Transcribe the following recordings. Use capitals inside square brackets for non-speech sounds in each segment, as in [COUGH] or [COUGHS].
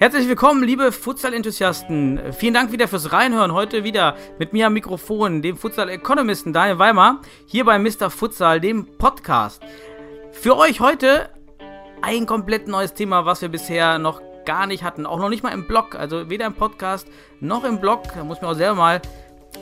Herzlich willkommen, liebe Futsal-Enthusiasten. Vielen Dank wieder fürs Reinhören. Heute wieder mit mir am Mikrofon, dem Futsal-Ökonomisten Daniel Weimar, hier bei Mr. Futsal, dem Podcast. Für euch heute ein komplett neues Thema, was wir bisher noch gar nicht hatten. Auch noch nicht mal im Blog. Also weder im Podcast noch im Blog. Da muss man auch selber mal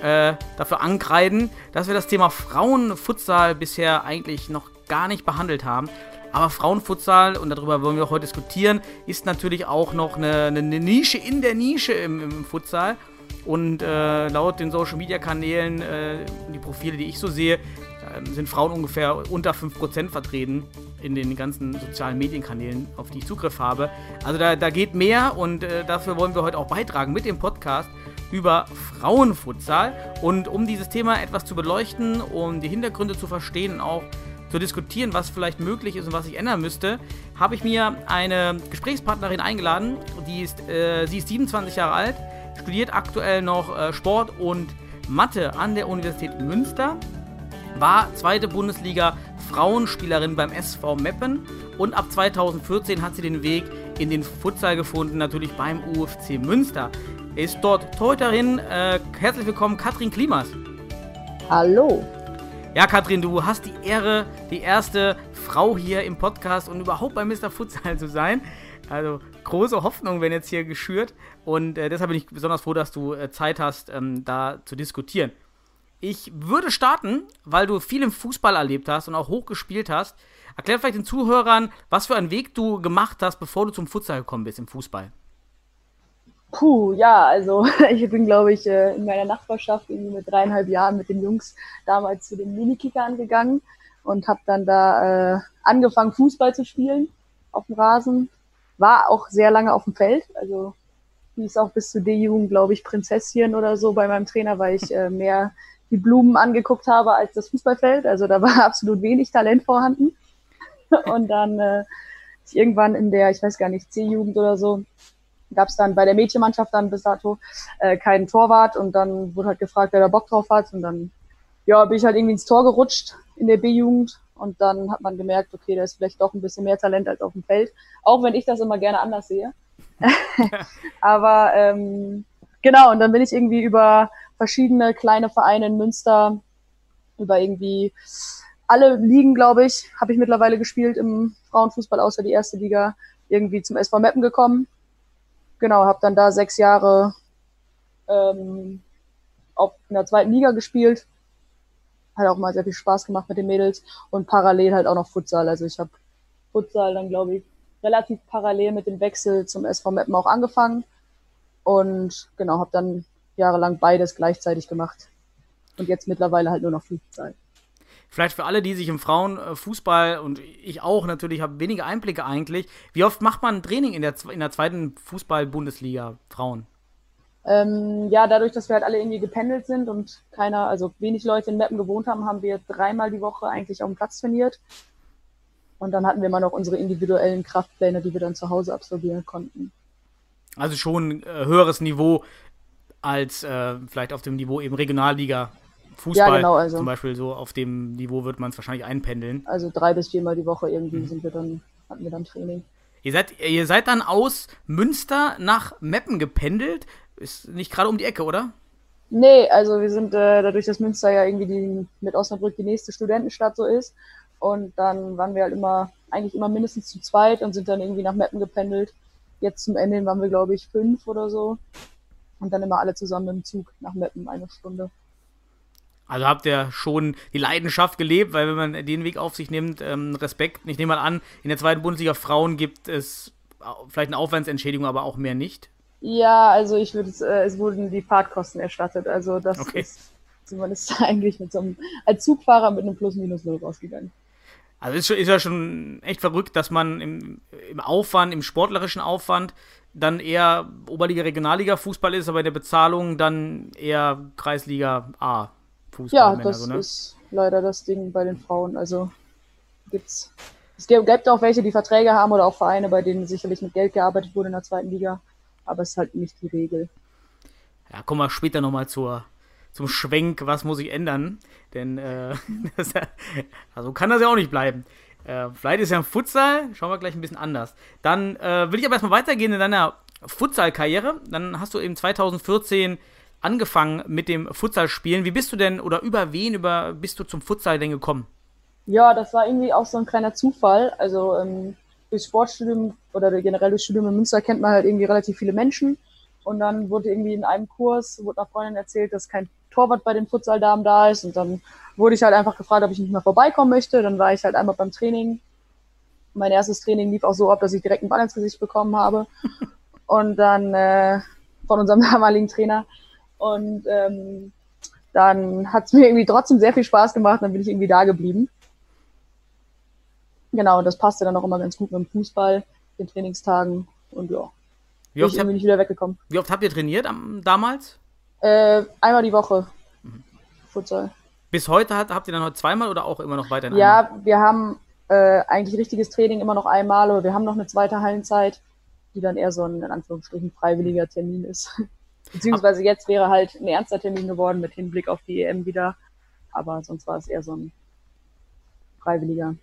äh, dafür ankreiden, dass wir das Thema Frauenfutsal bisher eigentlich noch gar nicht behandelt haben. Aber Frauenfutsal, und darüber wollen wir auch heute diskutieren, ist natürlich auch noch eine, eine Nische in der Nische im, im Futsal. Und äh, laut den Social Media Kanälen, äh, die Profile, die ich so sehe, äh, sind Frauen ungefähr unter 5% vertreten in den ganzen sozialen Medienkanälen, auf die ich Zugriff habe. Also da, da geht mehr und äh, dafür wollen wir heute auch beitragen mit dem Podcast über Frauenfutsal. Und um dieses Thema etwas zu beleuchten, um die Hintergründe zu verstehen auch zu diskutieren, was vielleicht möglich ist und was sich ändern müsste, habe ich mir eine Gesprächspartnerin eingeladen. Die ist, äh, sie ist 27 Jahre alt, studiert aktuell noch äh, Sport und Mathe an der Universität Münster, war zweite Bundesliga Frauenspielerin beim SV Meppen und ab 2014 hat sie den Weg in den Futsal gefunden, natürlich beim UFC Münster. Ist dort Torhüterin. Äh, herzlich willkommen, Katrin Klimas. Hallo. Ja, Katrin, du hast die Ehre, die erste Frau hier im Podcast und überhaupt bei Mr. Futsal zu sein. Also große Hoffnung werden jetzt hier geschürt und äh, deshalb bin ich besonders froh, dass du äh, Zeit hast, ähm, da zu diskutieren. Ich würde starten, weil du viel im Fußball erlebt hast und auch hoch gespielt hast. Erklär vielleicht den Zuhörern, was für einen Weg du gemacht hast, bevor du zum Futsal gekommen bist im Fußball. Puh, ja, also [LAUGHS] ich bin, glaube ich, äh, in meiner Nachbarschaft irgendwie mit dreieinhalb Jahren mit den Jungs damals zu den Minikickern gegangen und habe dann da äh, angefangen, Fußball zu spielen auf dem Rasen. War auch sehr lange auf dem Feld, also hieß auch bis zu D-Jugend, glaube ich, Prinzesschen oder so bei meinem Trainer, weil ich äh, mehr die Blumen angeguckt habe als das Fußballfeld. Also da war [LAUGHS] absolut wenig Talent vorhanden. Und dann äh, irgendwann in der, ich weiß gar nicht, C-Jugend oder so, gab es dann bei der Mädchenmannschaft dann bis dato äh, keinen Torwart und dann wurde halt gefragt, wer da Bock drauf hat und dann ja, bin ich halt irgendwie ins Tor gerutscht in der B-Jugend und dann hat man gemerkt, okay, da ist vielleicht doch ein bisschen mehr Talent als auf dem Feld, auch wenn ich das immer gerne anders sehe. [LAUGHS] Aber ähm, genau, und dann bin ich irgendwie über verschiedene kleine Vereine in Münster, über irgendwie alle Ligen, glaube ich, habe ich mittlerweile gespielt im Frauenfußball, außer die erste Liga, irgendwie zum SV Meppen gekommen genau, habe dann da sechs Jahre ähm, in der zweiten Liga gespielt. Hat auch mal sehr viel Spaß gemacht mit den Mädels und parallel halt auch noch Futsal. Also ich habe Futsal dann, glaube ich, relativ parallel mit dem Wechsel zum SV Meppen auch angefangen und genau, habe dann jahrelang beides gleichzeitig gemacht. Und jetzt mittlerweile halt nur noch Futsal. Vielleicht für alle, die sich im Frauenfußball und ich auch natürlich habe wenige Einblicke eigentlich. Wie oft macht man ein Training in der, in der zweiten Fußball-Bundesliga Frauen? Ähm, ja, dadurch, dass wir halt alle irgendwie gependelt sind und keiner, also wenig Leute in Meppen gewohnt haben, haben wir dreimal die Woche eigentlich auf dem Platz trainiert. Und dann hatten wir immer noch unsere individuellen Kraftpläne, die wir dann zu Hause absolvieren konnten. Also schon äh, höheres Niveau als äh, vielleicht auf dem Niveau eben Regionalliga Fußball. Ja, genau, also. Zum Beispiel so auf dem Niveau wird man es wahrscheinlich einpendeln. Also drei bis viermal die Woche irgendwie Mhm. sind wir dann, hatten wir dann Training. Ihr seid, ihr seid dann aus Münster nach Meppen gependelt. Ist nicht gerade um die Ecke, oder? Nee, also wir sind äh, dadurch, dass Münster ja irgendwie die, mit Osnabrück die nächste Studentenstadt so ist. Und dann waren wir halt immer, eigentlich immer mindestens zu zweit und sind dann irgendwie nach Meppen gependelt. Jetzt zum Ende waren wir, glaube ich, fünf oder so. Und dann immer alle zusammen im Zug nach Meppen eine Stunde. Also habt ihr schon die Leidenschaft gelebt, weil wenn man den Weg auf sich nimmt, ähm, Respekt. Ich nehme mal an, in der zweiten Bundesliga Frauen gibt es vielleicht eine Aufwandsentschädigung, aber auch mehr nicht. Ja, also ich würde, äh, es wurden die Fahrtkosten erstattet. Also das Okay. ist, ist [LAUGHS] eigentlich mit so einem, als Zugfahrer mit einem Plus-Minus-Null rausgegangen. Also ist, ist ja schon echt verrückt, dass man im, im Aufwand, im sportlerischen Aufwand dann eher Oberliga, Regionalliga Fußball ist, aber in der Bezahlung dann eher Kreisliga A. Fußball. Ja, das so, ne? ist leider das Ding bei den Frauen. Also gibt's. Es gibt auch welche, die Verträge haben oder auch Vereine, bei denen sicherlich mit Geld gearbeitet wurde in der zweiten Liga. Aber es ist halt nicht die Regel. Ja, kommen wir später nochmal zur, zum Schwenk, was muss ich ändern. Denn äh, [LAUGHS] das, also kann das ja auch nicht bleiben. Äh, vielleicht ist ja ein Futsal, schauen wir gleich ein bisschen anders. Dann äh, will ich aber erstmal weitergehen in deiner Futsal-Karriere. Dann hast du eben 2014 angefangen mit dem Futsal-Spielen. Wie bist du denn oder über wen über bist du zum Futsal denn gekommen? Ja, das war irgendwie auch so ein kleiner Zufall. Also ähm, durch Sportstudium oder generell durch Studium in Münster kennt man halt irgendwie relativ viele Menschen. Und dann wurde irgendwie in einem Kurs, wurde einer Freundin erzählt, dass kein Torwart bei den Futsaldamen da ist. Und dann wurde ich halt einfach gefragt, ob ich nicht mehr vorbeikommen möchte. Dann war ich halt einmal beim Training. Mein erstes Training lief auch so ab, dass ich direkt einen Ball ins Gesicht bekommen habe. [LAUGHS] Und dann äh, von unserem [LAUGHS] damaligen Trainer. Und ähm, dann hat es mir irgendwie trotzdem sehr viel Spaß gemacht. Dann bin ich irgendwie da geblieben. Genau, das passte dann auch immer ganz gut mit dem Fußball, den Trainingstagen und ja. Wie oft, hab, nicht wieder weggekommen. wie oft habt ihr trainiert am, damals? Äh, einmal die Woche. Mhm. Futsal. Bis heute hat, habt ihr dann heute zweimal oder auch immer noch weiter? Ja, einmal? wir haben äh, eigentlich richtiges Training immer noch einmal oder wir haben noch eine zweite Hallenzeit, die dann eher so ein in Anführungsstrichen freiwilliger Termin ist. Beziehungsweise jetzt wäre halt ein ernster Termin geworden mit Hinblick auf die EM wieder. Aber sonst war es eher so ein freiwilliger.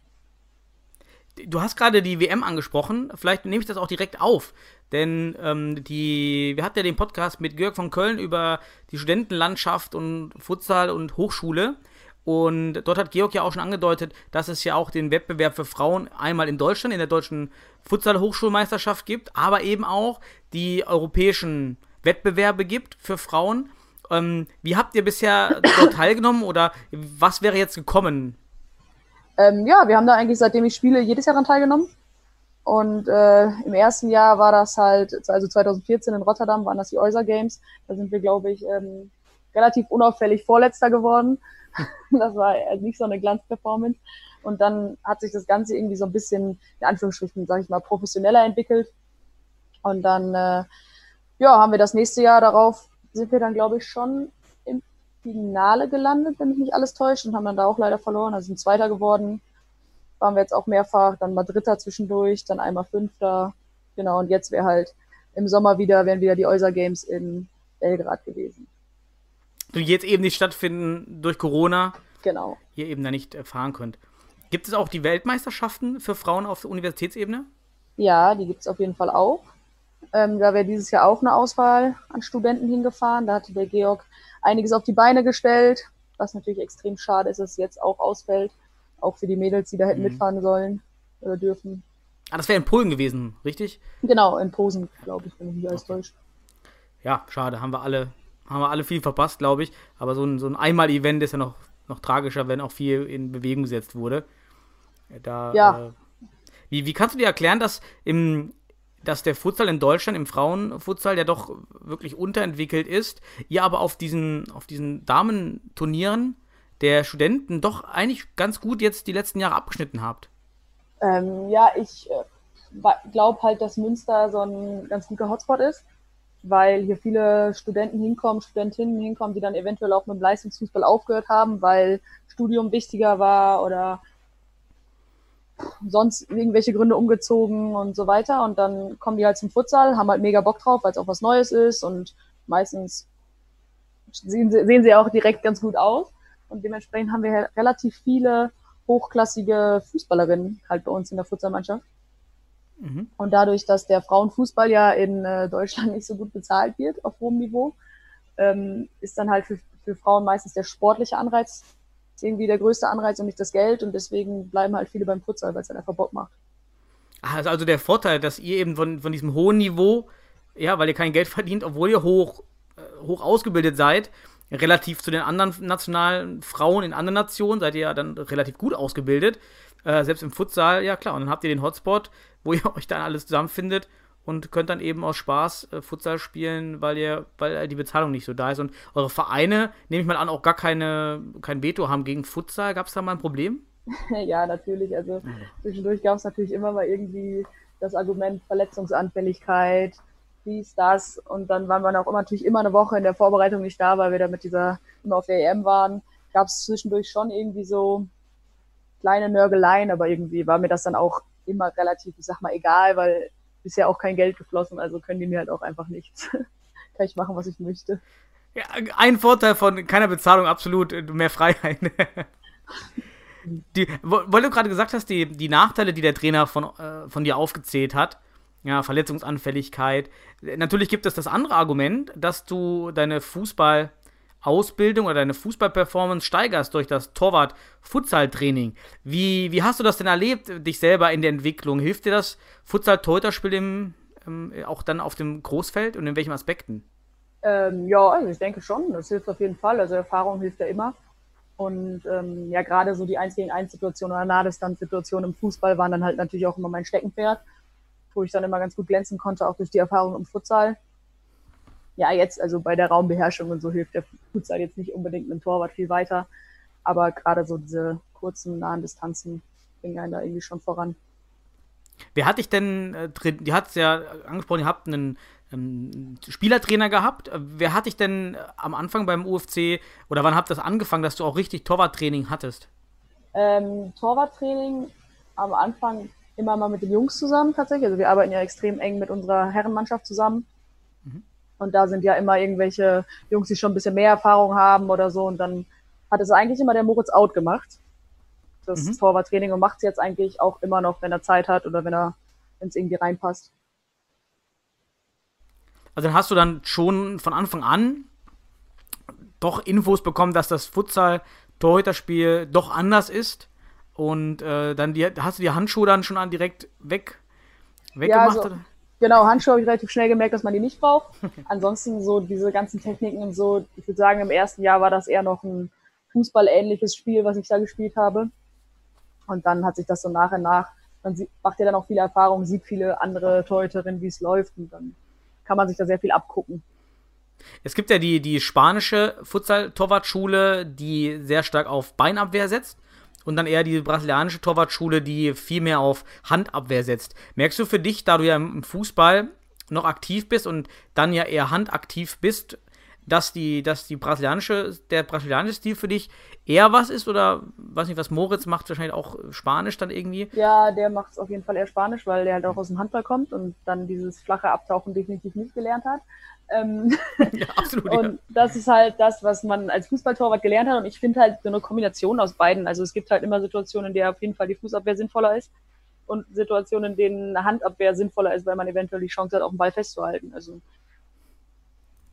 Du hast gerade die WM angesprochen. Vielleicht nehme ich das auch direkt auf. Denn ähm, die, wir hatten ja den Podcast mit Georg von Köln über die Studentenlandschaft und Futsal und Hochschule. Und dort hat Georg ja auch schon angedeutet, dass es ja auch den Wettbewerb für Frauen einmal in Deutschland, in der deutschen Futsal-Hochschulmeisterschaft gibt, aber eben auch die europäischen Wettbewerbe gibt für Frauen. Ähm, wie habt ihr bisher [COUGHS] dort teilgenommen oder was wäre jetzt gekommen? Ähm, ja, wir haben da eigentlich, seitdem ich spiele, jedes Jahr daran teilgenommen. Und äh, im ersten Jahr war das halt, also 2014 in Rotterdam waren das die Euser Games. Da sind wir, glaube ich, ähm, relativ unauffällig Vorletzter geworden. [LAUGHS] das war also nicht so eine Glanzperformance. Und dann hat sich das Ganze irgendwie so ein bisschen, in Anführungsstrichen, sage ich mal, professioneller entwickelt. Und dann, äh, ja, haben wir das nächste Jahr darauf, sind wir dann, glaube ich, schon im Finale gelandet, wenn mich nicht alles täuscht, und haben dann da auch leider verloren. Also sind Zweiter geworden waren wir jetzt auch mehrfach, dann mal Dritter zwischendurch, dann einmal Fünfter. Genau, und jetzt wäre halt im Sommer wieder, wären wieder die Euser Games in Belgrad gewesen. Die jetzt eben nicht stattfinden durch Corona. Genau. Ihr eben da nicht fahren könnt. Gibt es auch die Weltmeisterschaften für Frauen auf der Universitätsebene? Ja, die gibt es auf jeden Fall auch. Ähm, da wäre dieses Jahr auch eine Auswahl an Studenten hingefahren. Da hatte der Georg einiges auf die Beine gestellt, was natürlich extrem schade ist, dass es jetzt auch ausfällt auch für die Mädels, die da hätten mhm. mitfahren sollen oder dürfen. Ah, das wäre in Polen gewesen, richtig? Genau, in Posen, glaube ich, wenn ich mich alles okay. täusche. Ja, schade, haben wir alle, haben wir alle viel verpasst, glaube ich. Aber so ein, so ein Einmal-Event ist ja noch, noch tragischer, wenn auch viel in Bewegung gesetzt wurde. Da, ja. Äh, wie, wie kannst du dir erklären, dass im, dass der Futsal in Deutschland, im Frauenfutsal, ja doch wirklich unterentwickelt ist, ihr aber auf diesen, auf diesen Damenturnieren der Studenten doch eigentlich ganz gut jetzt die letzten Jahre abgeschnitten habt. Ähm, ja, ich äh, glaube halt, dass Münster so ein ganz guter Hotspot ist, weil hier viele Studenten hinkommen, Studentinnen hinkommen, die dann eventuell auch mit dem Leistungsfußball aufgehört haben, weil Studium wichtiger war oder sonst irgendwelche Gründe umgezogen und so weiter. Und dann kommen die halt zum Futsal, haben halt mega Bock drauf, weil es auch was Neues ist und meistens sehen sie, sehen sie auch direkt ganz gut aus. Und dementsprechend haben wir relativ viele hochklassige Fußballerinnen halt bei uns in der Futsalmannschaft. Mhm. Und dadurch, dass der Frauenfußball ja in äh, Deutschland [LAUGHS] nicht so gut bezahlt wird auf hohem Niveau, ähm, ist dann halt für, für Frauen meistens der sportliche Anreiz irgendwie der größte Anreiz und nicht das Geld. Und deswegen bleiben halt viele beim Futsal, weil es halt einfach Bock macht. Also, also der Vorteil, dass ihr eben von, von diesem hohen Niveau, ja, weil ihr kein Geld verdient, obwohl ihr hoch, äh, hoch ausgebildet seid, relativ zu den anderen nationalen Frauen in anderen Nationen seid ihr ja dann relativ gut ausgebildet. Äh, selbst im Futsal, ja klar. Und dann habt ihr den Hotspot, wo [LAUGHS] ihr euch dann alles zusammenfindet und könnt dann eben aus Spaß äh, Futsal spielen, weil ihr, weil die Bezahlung nicht so da ist. Und eure Vereine, nehme ich mal an, auch gar keine, kein Veto haben gegen Futsal. Gab es da mal ein Problem? [LAUGHS] ja, natürlich. Also zwischendurch gab es natürlich immer mal irgendwie das Argument Verletzungsanfälligkeit dies, das. Und dann waren wir auch immer, natürlich immer eine Woche in der Vorbereitung nicht da, weil wir da mit dieser, immer auf der EM waren. gab es zwischendurch schon irgendwie so kleine Nörgeleien, aber irgendwie war mir das dann auch immer relativ, ich sag mal, egal, weil bisher auch kein Geld geflossen, also können die mir halt auch einfach nichts. [LAUGHS] Kann ich machen, was ich möchte. Ja, ein Vorteil von keiner Bezahlung, absolut, mehr Freiheit. [LAUGHS] die, weil du gerade gesagt hast, die, die Nachteile, die der Trainer von, äh, von dir aufgezählt hat, ja, Verletzungsanfälligkeit. Natürlich gibt es das andere Argument, dass du deine Fußballausbildung oder deine Fußballperformance steigerst durch das Torwart-Futsal-Training. Wie, wie hast du das denn erlebt, dich selber in der Entwicklung? Hilft dir das Futsal-Torhüterspiel ähm, auch dann auf dem Großfeld und in welchen Aspekten? Ähm, ja, also ich denke schon, das hilft auf jeden Fall. Also Erfahrung hilft ja immer. Und ähm, ja, gerade so die 1 gegen 1 Situation oder Nahdistanz-Situation im Fußball waren dann halt natürlich auch immer mein Steckenpferd, wo ich dann immer ganz gut glänzen konnte, auch durch die Erfahrung im Futsal. Ja, jetzt, also bei der Raumbeherrschung und so hilft der Futsal jetzt nicht unbedingt mit dem Torwart viel weiter. Aber gerade so diese kurzen, nahen Distanzen bringen einen da irgendwie schon voran. Wer hat dich denn äh, drin? Die hat es ja angesprochen, ihr habt einen ähm, Spielertrainer gehabt. Wer hat dich denn am Anfang beim UFC oder wann habt das angefangen, dass du auch richtig Torwarttraining hattest? Ähm, Torwarttraining am Anfang immer mal mit den Jungs zusammen tatsächlich. Also wir arbeiten ja extrem eng mit unserer Herrenmannschaft zusammen. Und da sind ja immer irgendwelche Jungs, die schon ein bisschen mehr Erfahrung haben oder so. Und dann hat es eigentlich immer der Moritz Out gemacht. Das mhm. Torwarttraining und macht es jetzt eigentlich auch immer noch, wenn er Zeit hat oder wenn er, wenn es irgendwie reinpasst. Also dann hast du dann schon von Anfang an doch Infos bekommen, dass das Futsal-Torhüterspiel doch anders ist. Und äh, dann die, hast du die Handschuhe dann schon an direkt weg, weggemacht? Ja, also, genau, Handschuhe habe ich relativ schnell gemerkt, dass man die nicht braucht. [LAUGHS] Ansonsten so diese ganzen Techniken und so, ich würde sagen, im ersten Jahr war das eher noch ein Fußballähnliches Spiel, was ich da gespielt habe. Und dann hat sich das so nach und nach, man macht ja dann auch viele Erfahrungen, sieht viele andere Torhüterinnen, wie es läuft und dann kann man sich da sehr viel abgucken. Es gibt ja die, die spanische Futsal-Torwartschule, die sehr stark auf Beinabwehr setzt. Und dann eher die brasilianische Torwartschule, die viel mehr auf Handabwehr setzt. Merkst du für dich, da du ja im Fußball noch aktiv bist und dann ja eher handaktiv bist, dass die, dass die brasilianische, der brasilianische Stil für dich eher was ist oder weiß nicht, was Moritz macht, wahrscheinlich auch Spanisch dann irgendwie? Ja, der macht es auf jeden Fall eher Spanisch, weil der halt auch aus dem Handball kommt und dann dieses flache Abtauchen definitiv nicht gelernt hat. Ähm, [LAUGHS] ja, absolut. und ja. das ist halt das, was man als Fußballtorwart gelernt hat. Und ich finde halt so eine Kombination aus beiden. Also es gibt halt immer Situationen, in der auf jeden Fall die Fußabwehr sinnvoller ist und Situationen, in denen eine Handabwehr sinnvoller ist, weil man eventuell die Chance hat, auch den Ball festzuhalten. Also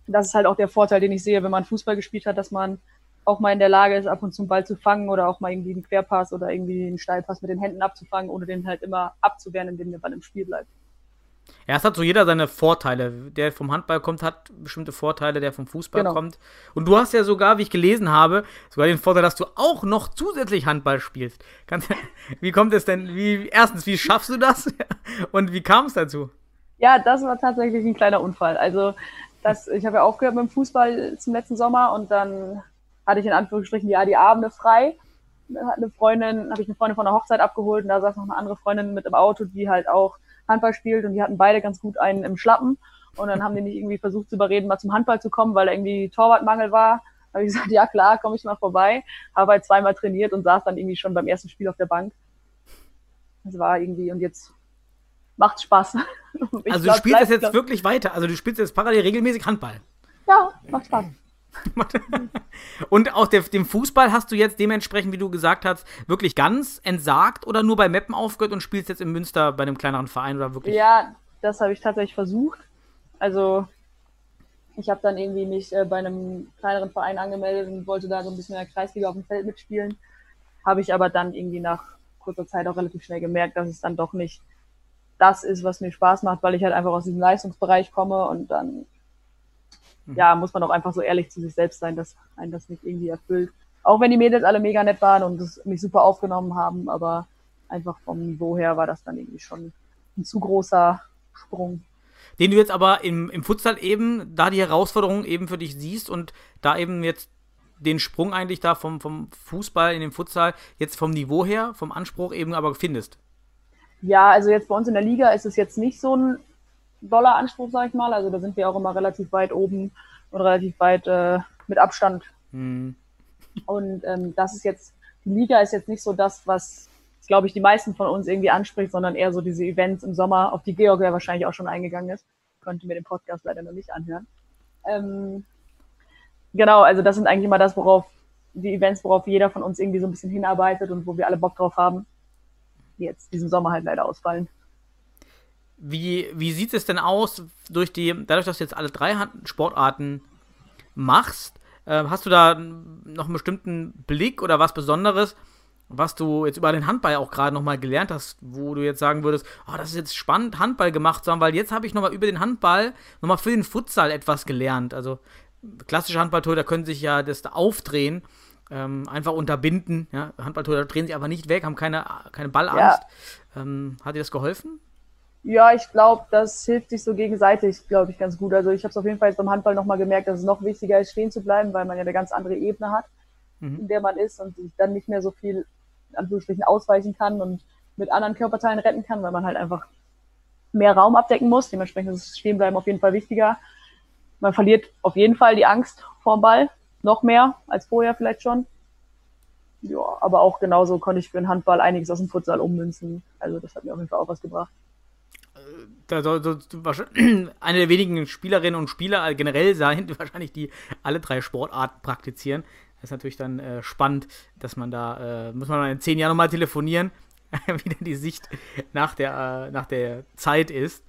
das ist halt auch der Vorteil, den ich sehe, wenn man Fußball gespielt hat, dass man auch mal in der Lage ist, ab und zu einen Ball zu fangen oder auch mal irgendwie einen Querpass oder irgendwie einen Steilpass mit den Händen abzufangen, ohne den halt immer abzuwehren, indem der Ball im Spiel bleibt. Ja, es hat so jeder seine Vorteile. Der vom Handball kommt, hat bestimmte Vorteile, der vom Fußball genau. kommt. Und du hast ja sogar, wie ich gelesen habe, sogar den Vorteil, dass du auch noch zusätzlich Handball spielst. Kannst, [LAUGHS] wie kommt es denn? Wie, erstens, wie schaffst du das? [LAUGHS] Und wie kam es dazu? Ja, das war tatsächlich ein kleiner Unfall. Also das, ich habe ja aufgehört mit dem Fußball zum letzten Sommer und dann hatte ich in Anführungsstrichen ja die Abende frei. Hat eine Freundin, habe ich eine Freundin von der Hochzeit abgeholt und da saß noch eine andere Freundin mit im Auto, die halt auch Handball spielt und die hatten beide ganz gut einen im Schlappen. Und dann haben die mich irgendwie versucht zu überreden, mal zum Handball zu kommen, weil da irgendwie Torwartmangel war. Da habe ich gesagt, [LAUGHS] ja klar, komme ich mal vorbei. Habe halt zweimal trainiert und saß dann irgendwie schon beim ersten Spiel auf der Bank. Das war irgendwie, und jetzt macht Spaß. [LAUGHS] also du spielst jetzt glaub. wirklich weiter. Also du spielst jetzt parallel regelmäßig Handball. Ja, macht Spaß. [LAUGHS] Und auch der, dem Fußball hast du jetzt dementsprechend, wie du gesagt hast, wirklich ganz entsagt oder nur bei Meppen aufgehört und spielst jetzt in Münster bei einem kleineren Verein oder wirklich? Ja, das habe ich tatsächlich versucht. Also ich habe dann irgendwie mich äh, bei einem kleineren Verein angemeldet und wollte da so ein bisschen in der Kreisliga auf dem Feld mitspielen. Habe ich aber dann irgendwie nach kurzer Zeit auch relativ schnell gemerkt, dass es dann doch nicht das ist, was mir Spaß macht, weil ich halt einfach aus diesem Leistungsbereich komme und dann. Ja, muss man auch einfach so ehrlich zu sich selbst sein, dass einen das nicht irgendwie erfüllt. Auch wenn die Mädels alle mega nett waren und es mich super aufgenommen haben, aber einfach vom Niveau her war das dann irgendwie schon ein zu großer Sprung. Den du jetzt aber im, im Futsal eben, da die Herausforderung eben für dich siehst und da eben jetzt den Sprung eigentlich da vom, vom Fußball in den Futsal jetzt vom Niveau her, vom Anspruch eben aber findest. Ja, also jetzt bei uns in der Liga ist es jetzt nicht so ein doller Anspruch, sag ich mal. Also da sind wir auch immer relativ weit oben und relativ weit äh, mit Abstand. Mhm. Und Und ähm, das ist jetzt, die Liga ist jetzt nicht so das, was, glaube ich, die meisten von uns irgendwie anspricht, sondern eher so diese Events im Sommer, auf die Georg ja wahrscheinlich auch schon eingegangen ist. Konnte mir den Podcast leider noch nicht anhören. Ähm, genau, also das sind eigentlich immer das, worauf die Events, worauf jeder von uns irgendwie so ein bisschen hinarbeitet und wo wir alle Bock drauf haben, die jetzt diesen Sommer halt leider ausfallen. Wie, wie sieht es denn aus durch die, dadurch, dass du jetzt alle drei Sportarten machst, äh, hast du da noch einen bestimmten Blick oder was Besonderes, was du jetzt über den Handball auch gerade nochmal gelernt hast, wo du jetzt sagen würdest, oh, das ist jetzt spannend, Handball gemacht zu haben, weil jetzt habe ich nochmal über den Handball nochmal für den Futsal etwas gelernt. Also klassische Handballtorhüter können sich ja das Aufdrehen ähm, einfach unterbinden. Ja? Handballtorhüter drehen sich aber nicht weg, haben keine, keine Ballangst. Ja. Ähm, hat dir das geholfen? Ja, ich glaube, das hilft sich so gegenseitig, glaube ich, ganz gut. Also ich habe es auf jeden Fall jetzt beim Handball nochmal gemerkt, dass es noch wichtiger ist, stehen zu bleiben, weil man ja eine ganz andere Ebene hat, mhm. in der man ist und sich dann nicht mehr so viel in Anführungsstrichen ausweichen kann und mit anderen Körperteilen retten kann, weil man halt einfach mehr Raum abdecken muss. Dementsprechend ist das Stehenbleiben auf jeden Fall wichtiger. Man verliert auf jeden Fall die Angst vorm Ball, noch mehr als vorher vielleicht schon. Ja, aber auch genauso konnte ich für den Handball einiges aus dem Futsal ummünzen. Also das hat mir auf jeden Fall auch was gebracht da soll, [CLEARS THROAT] soll, eine der wenigen Spielerinnen und Spieler generell sein, [LAUGHS] wahrscheinlich die alle drei Sportarten praktizieren. Das ist natürlich dann äh, spannend, dass man da, äh, muss man in zehn Jahren nochmal telefonieren, [LAUGHS] wie denn die Sicht nach der, äh, nach der Zeit ist.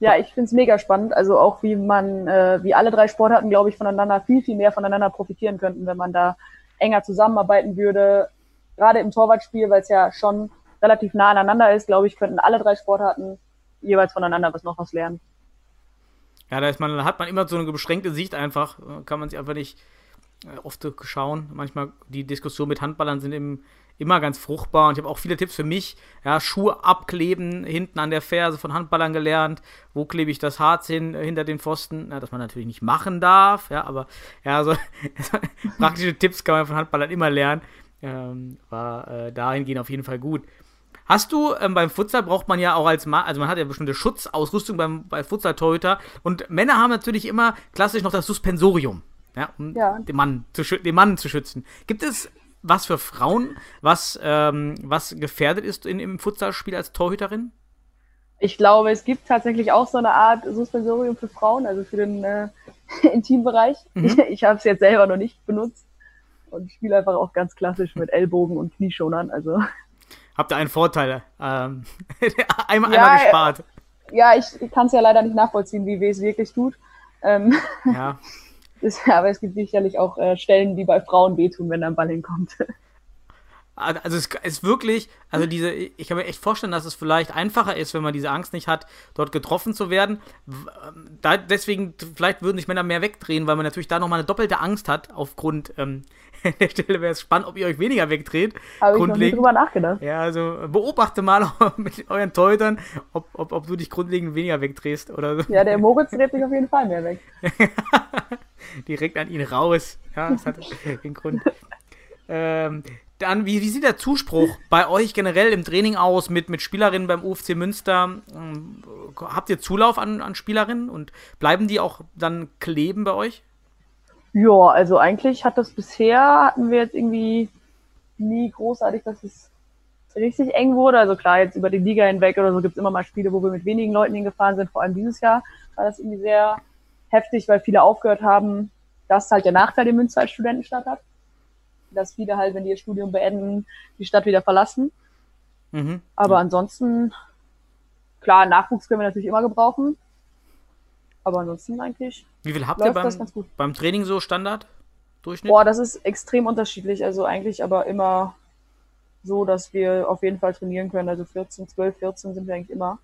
Ja, ich finde es mega spannend. Also auch wie man, äh, wie alle drei Sportarten, glaube ich, voneinander viel, viel mehr voneinander profitieren könnten, wenn man da enger zusammenarbeiten würde. Gerade im Torwartspiel, weil es ja schon relativ nah aneinander ist, glaube ich, könnten alle drei Sportarten jeweils voneinander was noch was lernen. Ja, da ist man, hat man immer so eine beschränkte Sicht einfach, kann man sich einfach nicht äh, oft schauen. Manchmal die Diskussionen mit Handballern sind im, immer ganz fruchtbar und ich habe auch viele Tipps für mich. Ja, Schuhe abkleben hinten an der Ferse von Handballern gelernt. Wo klebe ich das Harz hin äh, hinter den Pfosten? Ja, dass man natürlich nicht machen darf, ja, aber ja, so [LAUGHS] praktische Tipps kann man von Handballern immer lernen. Ähm, war äh, dahingehend auf jeden Fall gut. Hast du, ähm, beim Futsal braucht man ja auch als Mann, also man hat ja bestimmte Schutzausrüstung beim, bei Futsal-Torhüter und Männer haben natürlich immer klassisch noch das Suspensorium, ja, um ja. Den, Mann zu, den Mann zu schützen. Gibt es was für Frauen, was, ähm, was gefährdet ist in, im Futsalspiel als Torhüterin? Ich glaube, es gibt tatsächlich auch so eine Art Suspensorium für Frauen, also für den äh, [LAUGHS] Intimbereich. Mhm. Ich, ich habe es jetzt selber noch nicht benutzt und spiele einfach auch ganz klassisch mit Ellbogen und Knieschonern. Also habt ihr einen Vorteil. Ähm, [LAUGHS] einmal, ja, einmal gespart. Ja, ich, ich kann es ja leider nicht nachvollziehen, wie weh es wirklich tut. Ähm, ja. [LAUGHS] Das, aber es gibt sicherlich auch äh, Stellen, die bei Frauen wehtun, wenn da ein Ball hinkommt. Also es ist wirklich, also diese, ich kann mir echt vorstellen, dass es vielleicht einfacher ist, wenn man diese Angst nicht hat, dort getroffen zu werden. Da, deswegen, vielleicht würden sich Männer mehr wegdrehen, weil man natürlich da nochmal eine doppelte Angst hat, aufgrund ähm, [LAUGHS] an der Stelle wäre es spannend, ob ihr euch weniger wegdreht. Habe ich noch nie drüber nachgedacht. Ja, also beobachte mal [LAUGHS] mit euren Teutern, ob, ob, ob du dich grundlegend weniger wegdrehst oder so. Ja, der [LAUGHS] Moritz dreht sich auf jeden Fall mehr weg. Direkt an ihn raus. Ja, das hat den Grund. Ähm, dann, wie, wie sieht der Zuspruch bei euch generell im Training aus mit, mit Spielerinnen beim UFC Münster? Ähm, habt ihr Zulauf an, an Spielerinnen und bleiben die auch dann kleben bei euch? Ja, also eigentlich hat das bisher, hatten wir jetzt irgendwie nie großartig, dass es richtig eng wurde. Also klar, jetzt über die Liga hinweg oder so gibt es immer mal Spiele, wo wir mit wenigen Leuten hingefahren sind. Vor allem dieses Jahr war das irgendwie sehr heftig, weil viele aufgehört haben. Das ist halt der Nachteil, den Münster als Studentenstadt hat. Dass viele halt, wenn die ihr Studium beenden, die Stadt wieder verlassen. Mhm. Aber ansonsten, klar, Nachwuchs können wir natürlich immer gebrauchen. Aber ansonsten eigentlich. Wie viel habt ihr beim, beim Training so Standard? Durchschnitt? Boah, das ist extrem unterschiedlich. Also eigentlich aber immer so, dass wir auf jeden Fall trainieren können. Also 14, 12, 14 sind wir eigentlich immer.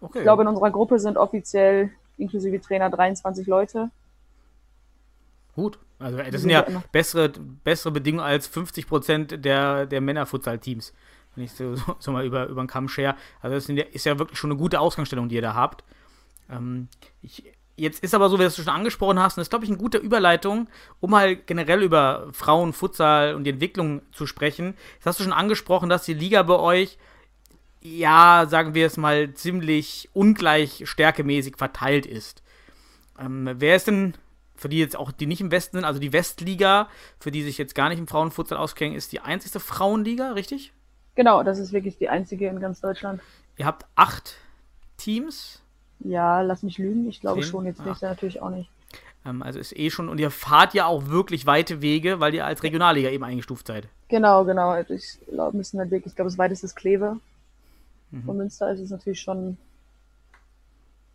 Okay. Ich glaube, in unserer Gruppe sind offiziell inklusive Trainer 23 Leute. Gut. Also das sind ja bessere, bessere Bedingungen als 50 Prozent der, der Männer-Futsal-Teams. Wenn ich so, so, mal über, über den Kamm share. Also das ja, ist ja wirklich schon eine gute Ausgangsstellung, die ihr da habt. Ähm, ich, jetzt ist aber so, wie du es schon angesprochen hast, und das ist, glaube ich, eine gute Überleitung, um halt generell über Frauen, Futsal und die Entwicklung zu sprechen. Jetzt hast du schon angesprochen, dass die Liga bei euch, ja, sagen wir es mal, ziemlich ungleich stärkemäßig verteilt ist. Ähm, wer ist denn für die jetzt auch, die nicht im Westen sind, also die Westliga, für die sich jetzt gar nicht im Frauenfutsal auskennen, ist die einzigste Frauenliga, richtig? Genau, das ist wirklich die einzige in ganz Deutschland. Ihr habt acht Teams. Ja, lass mich lügen. Ich glaube Zehn? schon, jetzt Ah. nächstes Jahr natürlich auch nicht. Ähm, also ist eh schon, und ihr fahrt ja auch wirklich weite Wege, weil ihr als Regionalliga eben eingestuft seid. Genau, genau. Ich glaube, müssen halt wirklich, ich glaube, das weiteste ist Kleve. Von Münster ist es natürlich schon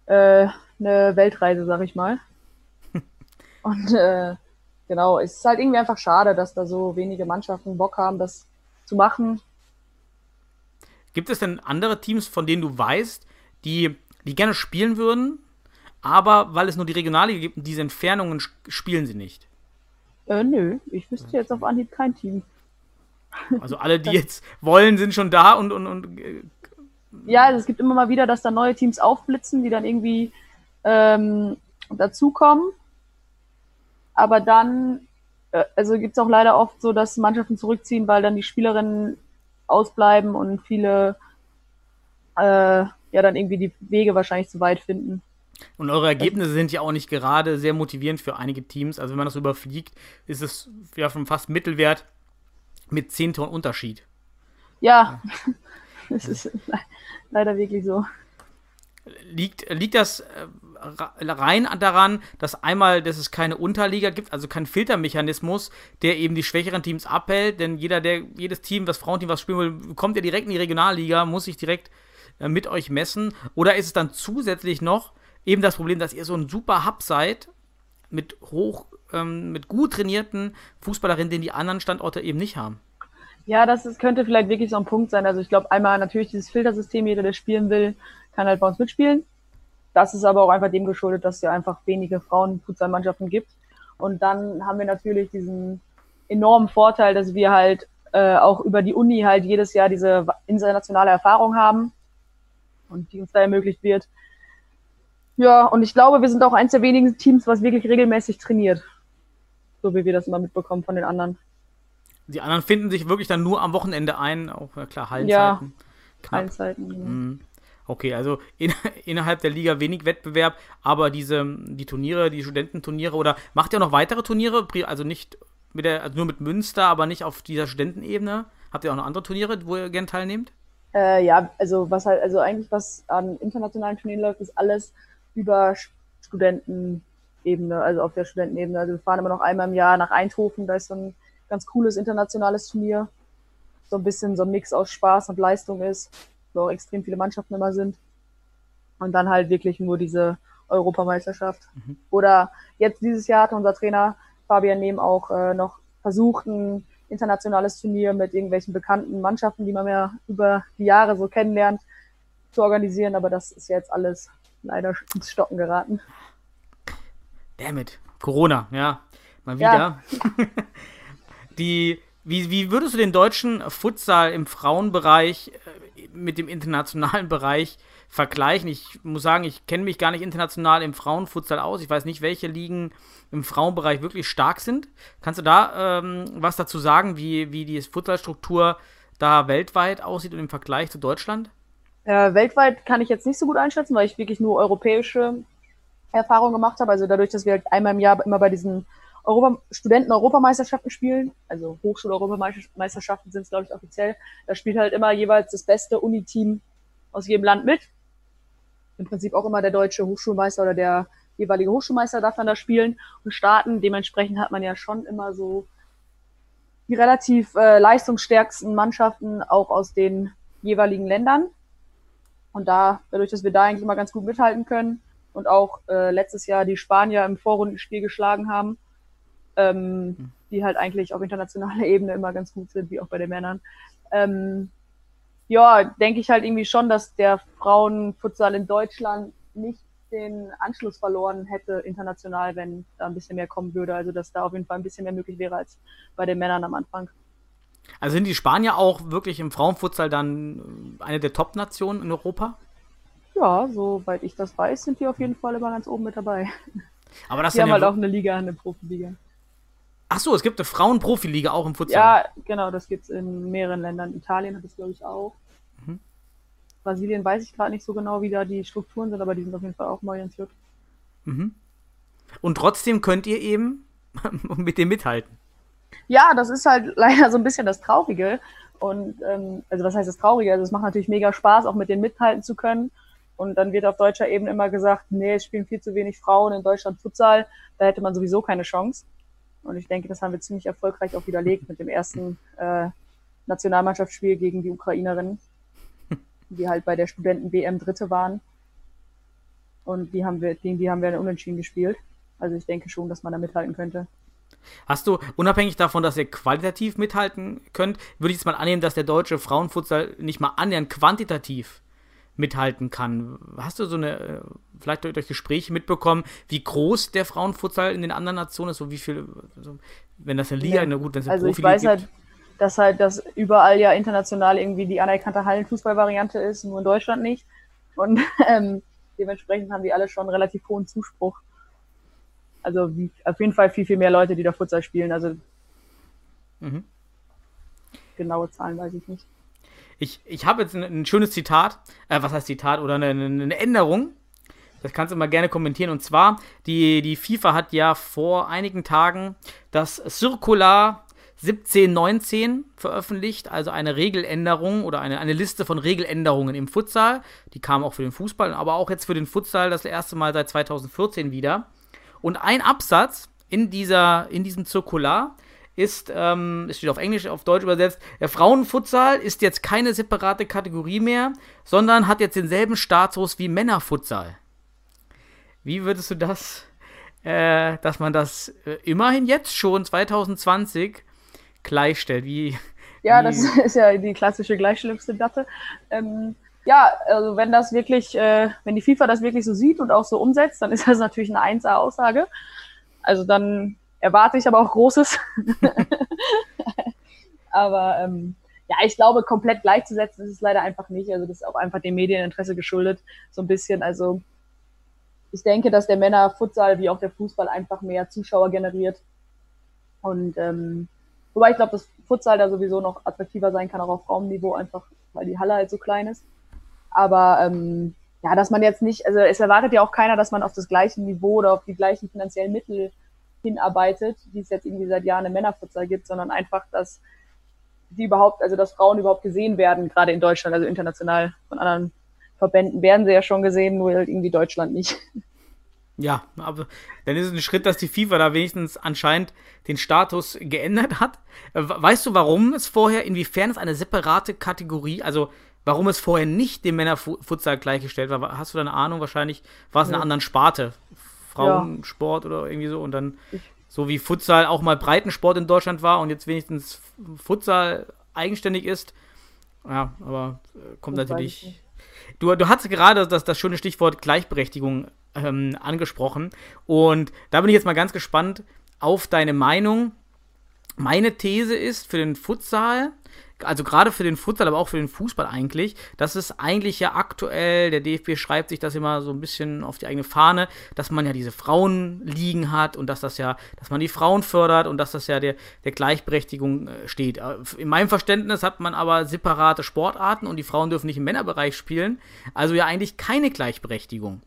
äh, eine Weltreise, sag ich mal. Und äh, genau, es ist halt irgendwie einfach schade, dass da so wenige Mannschaften Bock haben, das zu machen. Gibt es denn andere Teams, von denen du weißt, die, die gerne spielen würden, aber weil es nur die Regionalliga gibt und diese Entfernungen spielen sie nicht? Äh, nö, ich wüsste jetzt auf Anhieb kein Team. Also alle, die [LAUGHS] jetzt wollen, sind schon da und, und, und äh, Ja, also es gibt immer mal wieder, dass da neue Teams aufblitzen, die dann irgendwie ähm, dazukommen. Aber dann, äh, also gibt es auch leider oft so, dass Mannschaften zurückziehen, weil dann die Spielerinnen ausbleiben und viele äh, ja dann irgendwie die Wege wahrscheinlich zu weit finden. Und eure Ergebnisse sind ja auch nicht gerade sehr motivierend für einige Teams. Also wenn man das überfliegt, ist es ja schon fast Mittelwert mit 10 Toren Unterschied. Ja, [LAUGHS] es ist le leider wirklich so. Liegt, liegt das äh, rein daran, dass einmal, dass es keine Unterliga gibt, also kein Filtermechanismus, der eben die schwächeren Teams abhält, denn jeder, der, jedes Team, das Frauenteam was spielen will, kommt ja direkt in die Regionalliga, muss sich direkt äh, mit euch messen. Oder ist es dann zusätzlich noch eben das Problem, dass ihr so ein super Hub seid mit hoch, ähm, mit gut trainierten Fußballerinnen, den die anderen Standorte eben nicht haben? Ja, das ist, könnte vielleicht wirklich so ein Punkt sein. Also ich glaube einmal natürlich dieses Filtersystem, jeder, der spielen will, kann halt bei uns mitspielen. Das ist aber auch einfach dem geschuldet, dass es ja einfach wenige Frauen-Futsal-Mannschaften gibt. Und dann haben wir natürlich diesen enormen Vorteil, dass wir halt äh, auch über die Uni halt jedes Jahr diese internationale Erfahrung haben und die uns da ermöglicht wird. Ja, und ich glaube, wir sind auch eins der wenigen Teams, was wirklich regelmäßig trainiert. So wie wir das immer mitbekommen von den anderen. Die anderen finden sich wirklich dann nur am Wochenende ein, auch ja, klar, Hallenzeiten. Knapp. Allen Zeiten. Ja. Mhm. Okay, also in, [LAUGHS] innerhalb der Liga wenig Wettbewerb, aber diese die Turniere, die Studententurniere oder macht ihr noch weitere Turniere? Also nicht mit der, also nur mit Münster, aber nicht auf dieser Studentenebene. Habt ihr auch noch andere Turniere, wo ihr gerne teilnehmt? Äh, ja, also was halt, also eigentlich was an internationalen Turnieren läuft, ist alles über Studentenebene, also auf der Studentenebene. Also wir fahren immer noch einmal im Jahr nach Eindhoven, da ist so ein ganz cooles internationales Turnier. So ein bisschen so ein Mix aus Spaß und Leistung ist, wo auch extrem viele Mannschaften immer sind. Und dann halt wirklich nur diese Europameisterschaft. Oder jetzt dieses Jahr hat unser Trainer Fabian Nehm auch äh, noch versucht, ein internationales Turnier mit irgendwelchen bekannten Mannschaften, die man ja über die Jahre so kennenlernt, zu organisieren. Aber das ist jetzt alles leider ins Stocken geraten. Dammit, Corona, ja. Mal wieder. Ja. [LAUGHS] Die, wie, wie würdest du den deutschen Futsal im Frauenbereich äh, mit dem internationalen [LAUGHS] Bereich vergleichen? Ich muss sagen, ich kenne mich gar nicht international im Frauenfutsal aus. Ich weiß nicht, welche Ligen im Frauenbereich wirklich stark sind. Kannst du da ähm, was dazu sagen, wie, wie die Futsalstruktur da weltweit aussieht und im Vergleich zu Deutschland? Äh, weltweit kann ich jetzt nicht so gut einschätzen, weil ich wirklich nur europäische Erfahrungen gemacht habe. Also dadurch, dass wir halt einmal im Jahr immer bei diesen Europa Studenten-Europameisterschaften spielen, also Hochschul-Europameisterschaften sind es, glaube ich, offiziell, da spielt halt immer jeweils das beste Uni-Team aus jedem Land mit. Im Prinzip auch immer der deutsche Hochschulmeister oder der jeweilige Hochschulmeister darf dann da spielen und starten. Dementsprechend hat man ja schon immer so die relativ äh, leistungsstärksten Mannschaften auch aus den jeweiligen Ländern. Und da, dadurch, dass wir da eigentlich immer ganz gut mithalten können und auch äh, letztes Jahr die Spanier im Vorrundenspiel geschlagen haben, ähm, die halt eigentlich auf internationaler [LAUGHS] Ebene immer ganz gut sind, wie auch bei den Männern. Ähm, ja, denke ich halt irgendwie schon, dass der Frauenfutsal in Deutschland nicht den Anschluss verloren hätte international, wenn da ein bisschen mehr kommen würde. Also dass da auf jeden Fall ein bisschen mehr möglich wäre als bei den Männern am Anfang. Also sind die Spanier auch wirklich im Frauenfutsal dann eine der Top-Nationen in Europa? Ja, soweit ich das weiß, sind die auf jeden Fall immer ganz oben mit dabei. Aber das Die sind haben ja halt auch eine Liga, eine Profiliga. Ach so, es gibt eine Frauenprofiliga auch im Futsal. Ja, genau, das gibt's in mehreren Ländern. Italien hat es, glaube ich, auch. Mhm. Brasilien weiß ich gerade nicht so genau, wie da die Strukturen sind, aber die sind auf jeden Fall auch neu entführt. Mhm. Und trotzdem könnt ihr eben [LAUGHS] mit dem mithalten. Ja, das ist halt leider so ein bisschen das Traurige. Und ähm, also was heißt das Traurige? Also es macht natürlich mega Spaß, auch mit denen mithalten zu können. Und dann wird auf deutscher Ebene immer gesagt, nee, es spielen viel zu wenig Frauen in Deutschland Futsal, da hätte man sowieso keine Chance. Und ich denke, das haben wir ziemlich erfolgreich auch widerlegt mit dem ersten äh, Nationalmannschaftsspiel gegen die Ukrainerinnen, [LAUGHS] die halt bei der Studenten-WM Dritte waren. Und die haben wir, gegen die haben wir unentschieden gespielt. Also ich denke schon, dass man da mithalten könnte. Hast du, unabhängig davon, dass ihr qualitativ mithalten könnt, würde ich jetzt mal annehmen, dass der deutsche Frauenfutsal nicht mal annähernd quantitativ mithalten kann. Hast du so eine, äh, vielleicht durch Gespräche mitbekommen, wie groß der Frauenfutsal in den anderen Nationen ist, so wie viel, also, wenn das eine Liga, ja. na gut, wenn es eine Also ich weiß gibt. halt, dass halt das überall ja international irgendwie die anerkannte Hallenfußballvariante ist, nur in Deutschland nicht. Und [LAUGHS] ähm, dementsprechend haben die alle schon relativ hohen Zuspruch. Also wie, auf jeden Fall viel, viel mehr Leute, die da Futsal spielen. Also mhm. genaue Zahlen weiß ich nicht. Ich, ich habe jetzt ein, ein, schönes Zitat, äh, was heißt Zitat oder eine, eine Änderung. Das kannst du mal gerne kommentieren. Und zwar, die, die FIFA hat ja vor einigen Tagen das Circular 1719 veröffentlicht, also eine Regeländerung oder eine, eine Liste von Regeländerungen im Futsal. Die kam auch für den Fußball, aber auch jetzt für den Futsal das erste Mal seit 2014 wieder. Und ein Absatz in, dieser, in diesem Zirkular ist, ähm, es steht auf Englisch, auf Deutsch übersetzt, der Frauenfutsal ist jetzt keine separate Kategorie mehr, sondern hat jetzt denselben Status wie Männerfutsal. Wie würdest du das, äh, dass man das äh, immerhin jetzt schon 2020 gleichstellt? Wie, ja, wie das [LAUGHS] ist ja die klassische Gleichstellungsdebatte. Ähm, ja, also wenn das wirklich, äh, wenn die FIFA das wirklich so sieht und auch so umsetzt, dann ist das natürlich eine 1A-Aussage. Also dann erwarte ich aber auch Großes. [LAUGHS] aber ähm, ja, ich glaube, komplett gleichzusetzen ist es leider einfach nicht. Also das ist auch einfach dem Medieninteresse geschuldet, so ein bisschen. Also ich denke, dass der Männer-Futsal wie auch der Fußball einfach mehr Zuschauer generiert. Und ähm, wobei ich glaube, dass Futsal da sowieso noch attraktiver sein kann, auch auf Raumniveau, einfach weil die Halle halt so klein ist. Aber ähm, ja, dass man jetzt nicht, also es erwartet ja auch keiner, dass man auf das gleiche Niveau oder auf die gleichen finanziellen Mittel hinarbeitet, die es jetzt irgendwie seit Jahren im Männerfutsal gibt, sondern einfach, dass die überhaupt, also dass Frauen überhaupt gesehen werden, gerade in Deutschland, also international von anderen Verbänden werden sie ja schon gesehen, nur halt irgendwie Deutschland nicht. Ja, aber dann ist es ein Schritt, dass die FIFA da wenigstens anscheinend den Status geändert hat. Äh, weißt du, warum es vorher, inwiefern es eine separate Kategorie, also warum es vorher nicht dem Männerfutsal gleichgestellt war? Hast du da eine Ahnung? Wahrscheinlich war es in einer anderen Sparte. Frauensport ja. oder irgendwie so und dann so wie Futsal auch mal Breitensport in Deutschland war und jetzt wenigstens Futsal eigenständig ist. Ja, aber äh, kommt das natürlich. Du, du hast gerade das, das schöne Stichwort Gleichberechtigung ähm, angesprochen und da bin ich jetzt mal ganz gespannt auf deine Meinung. Meine These ist für den Futsal, also gerade für den Futsal, aber auch für den Fußball eigentlich, dass es eigentlich ja aktuell, der DFB schreibt sich das immer so ein bisschen auf die eigene Fahne, dass man ja diese Frauenligen hat und dass das ja, dass man die Frauen fördert und dass das ja der, der Gleichberechtigung äh, steht. Äh, in meinem Verständnis hat man aber separate Sportarten und die Frauen dürfen nicht im Männerbereich spielen, also ja eigentlich keine Gleichberechtigung.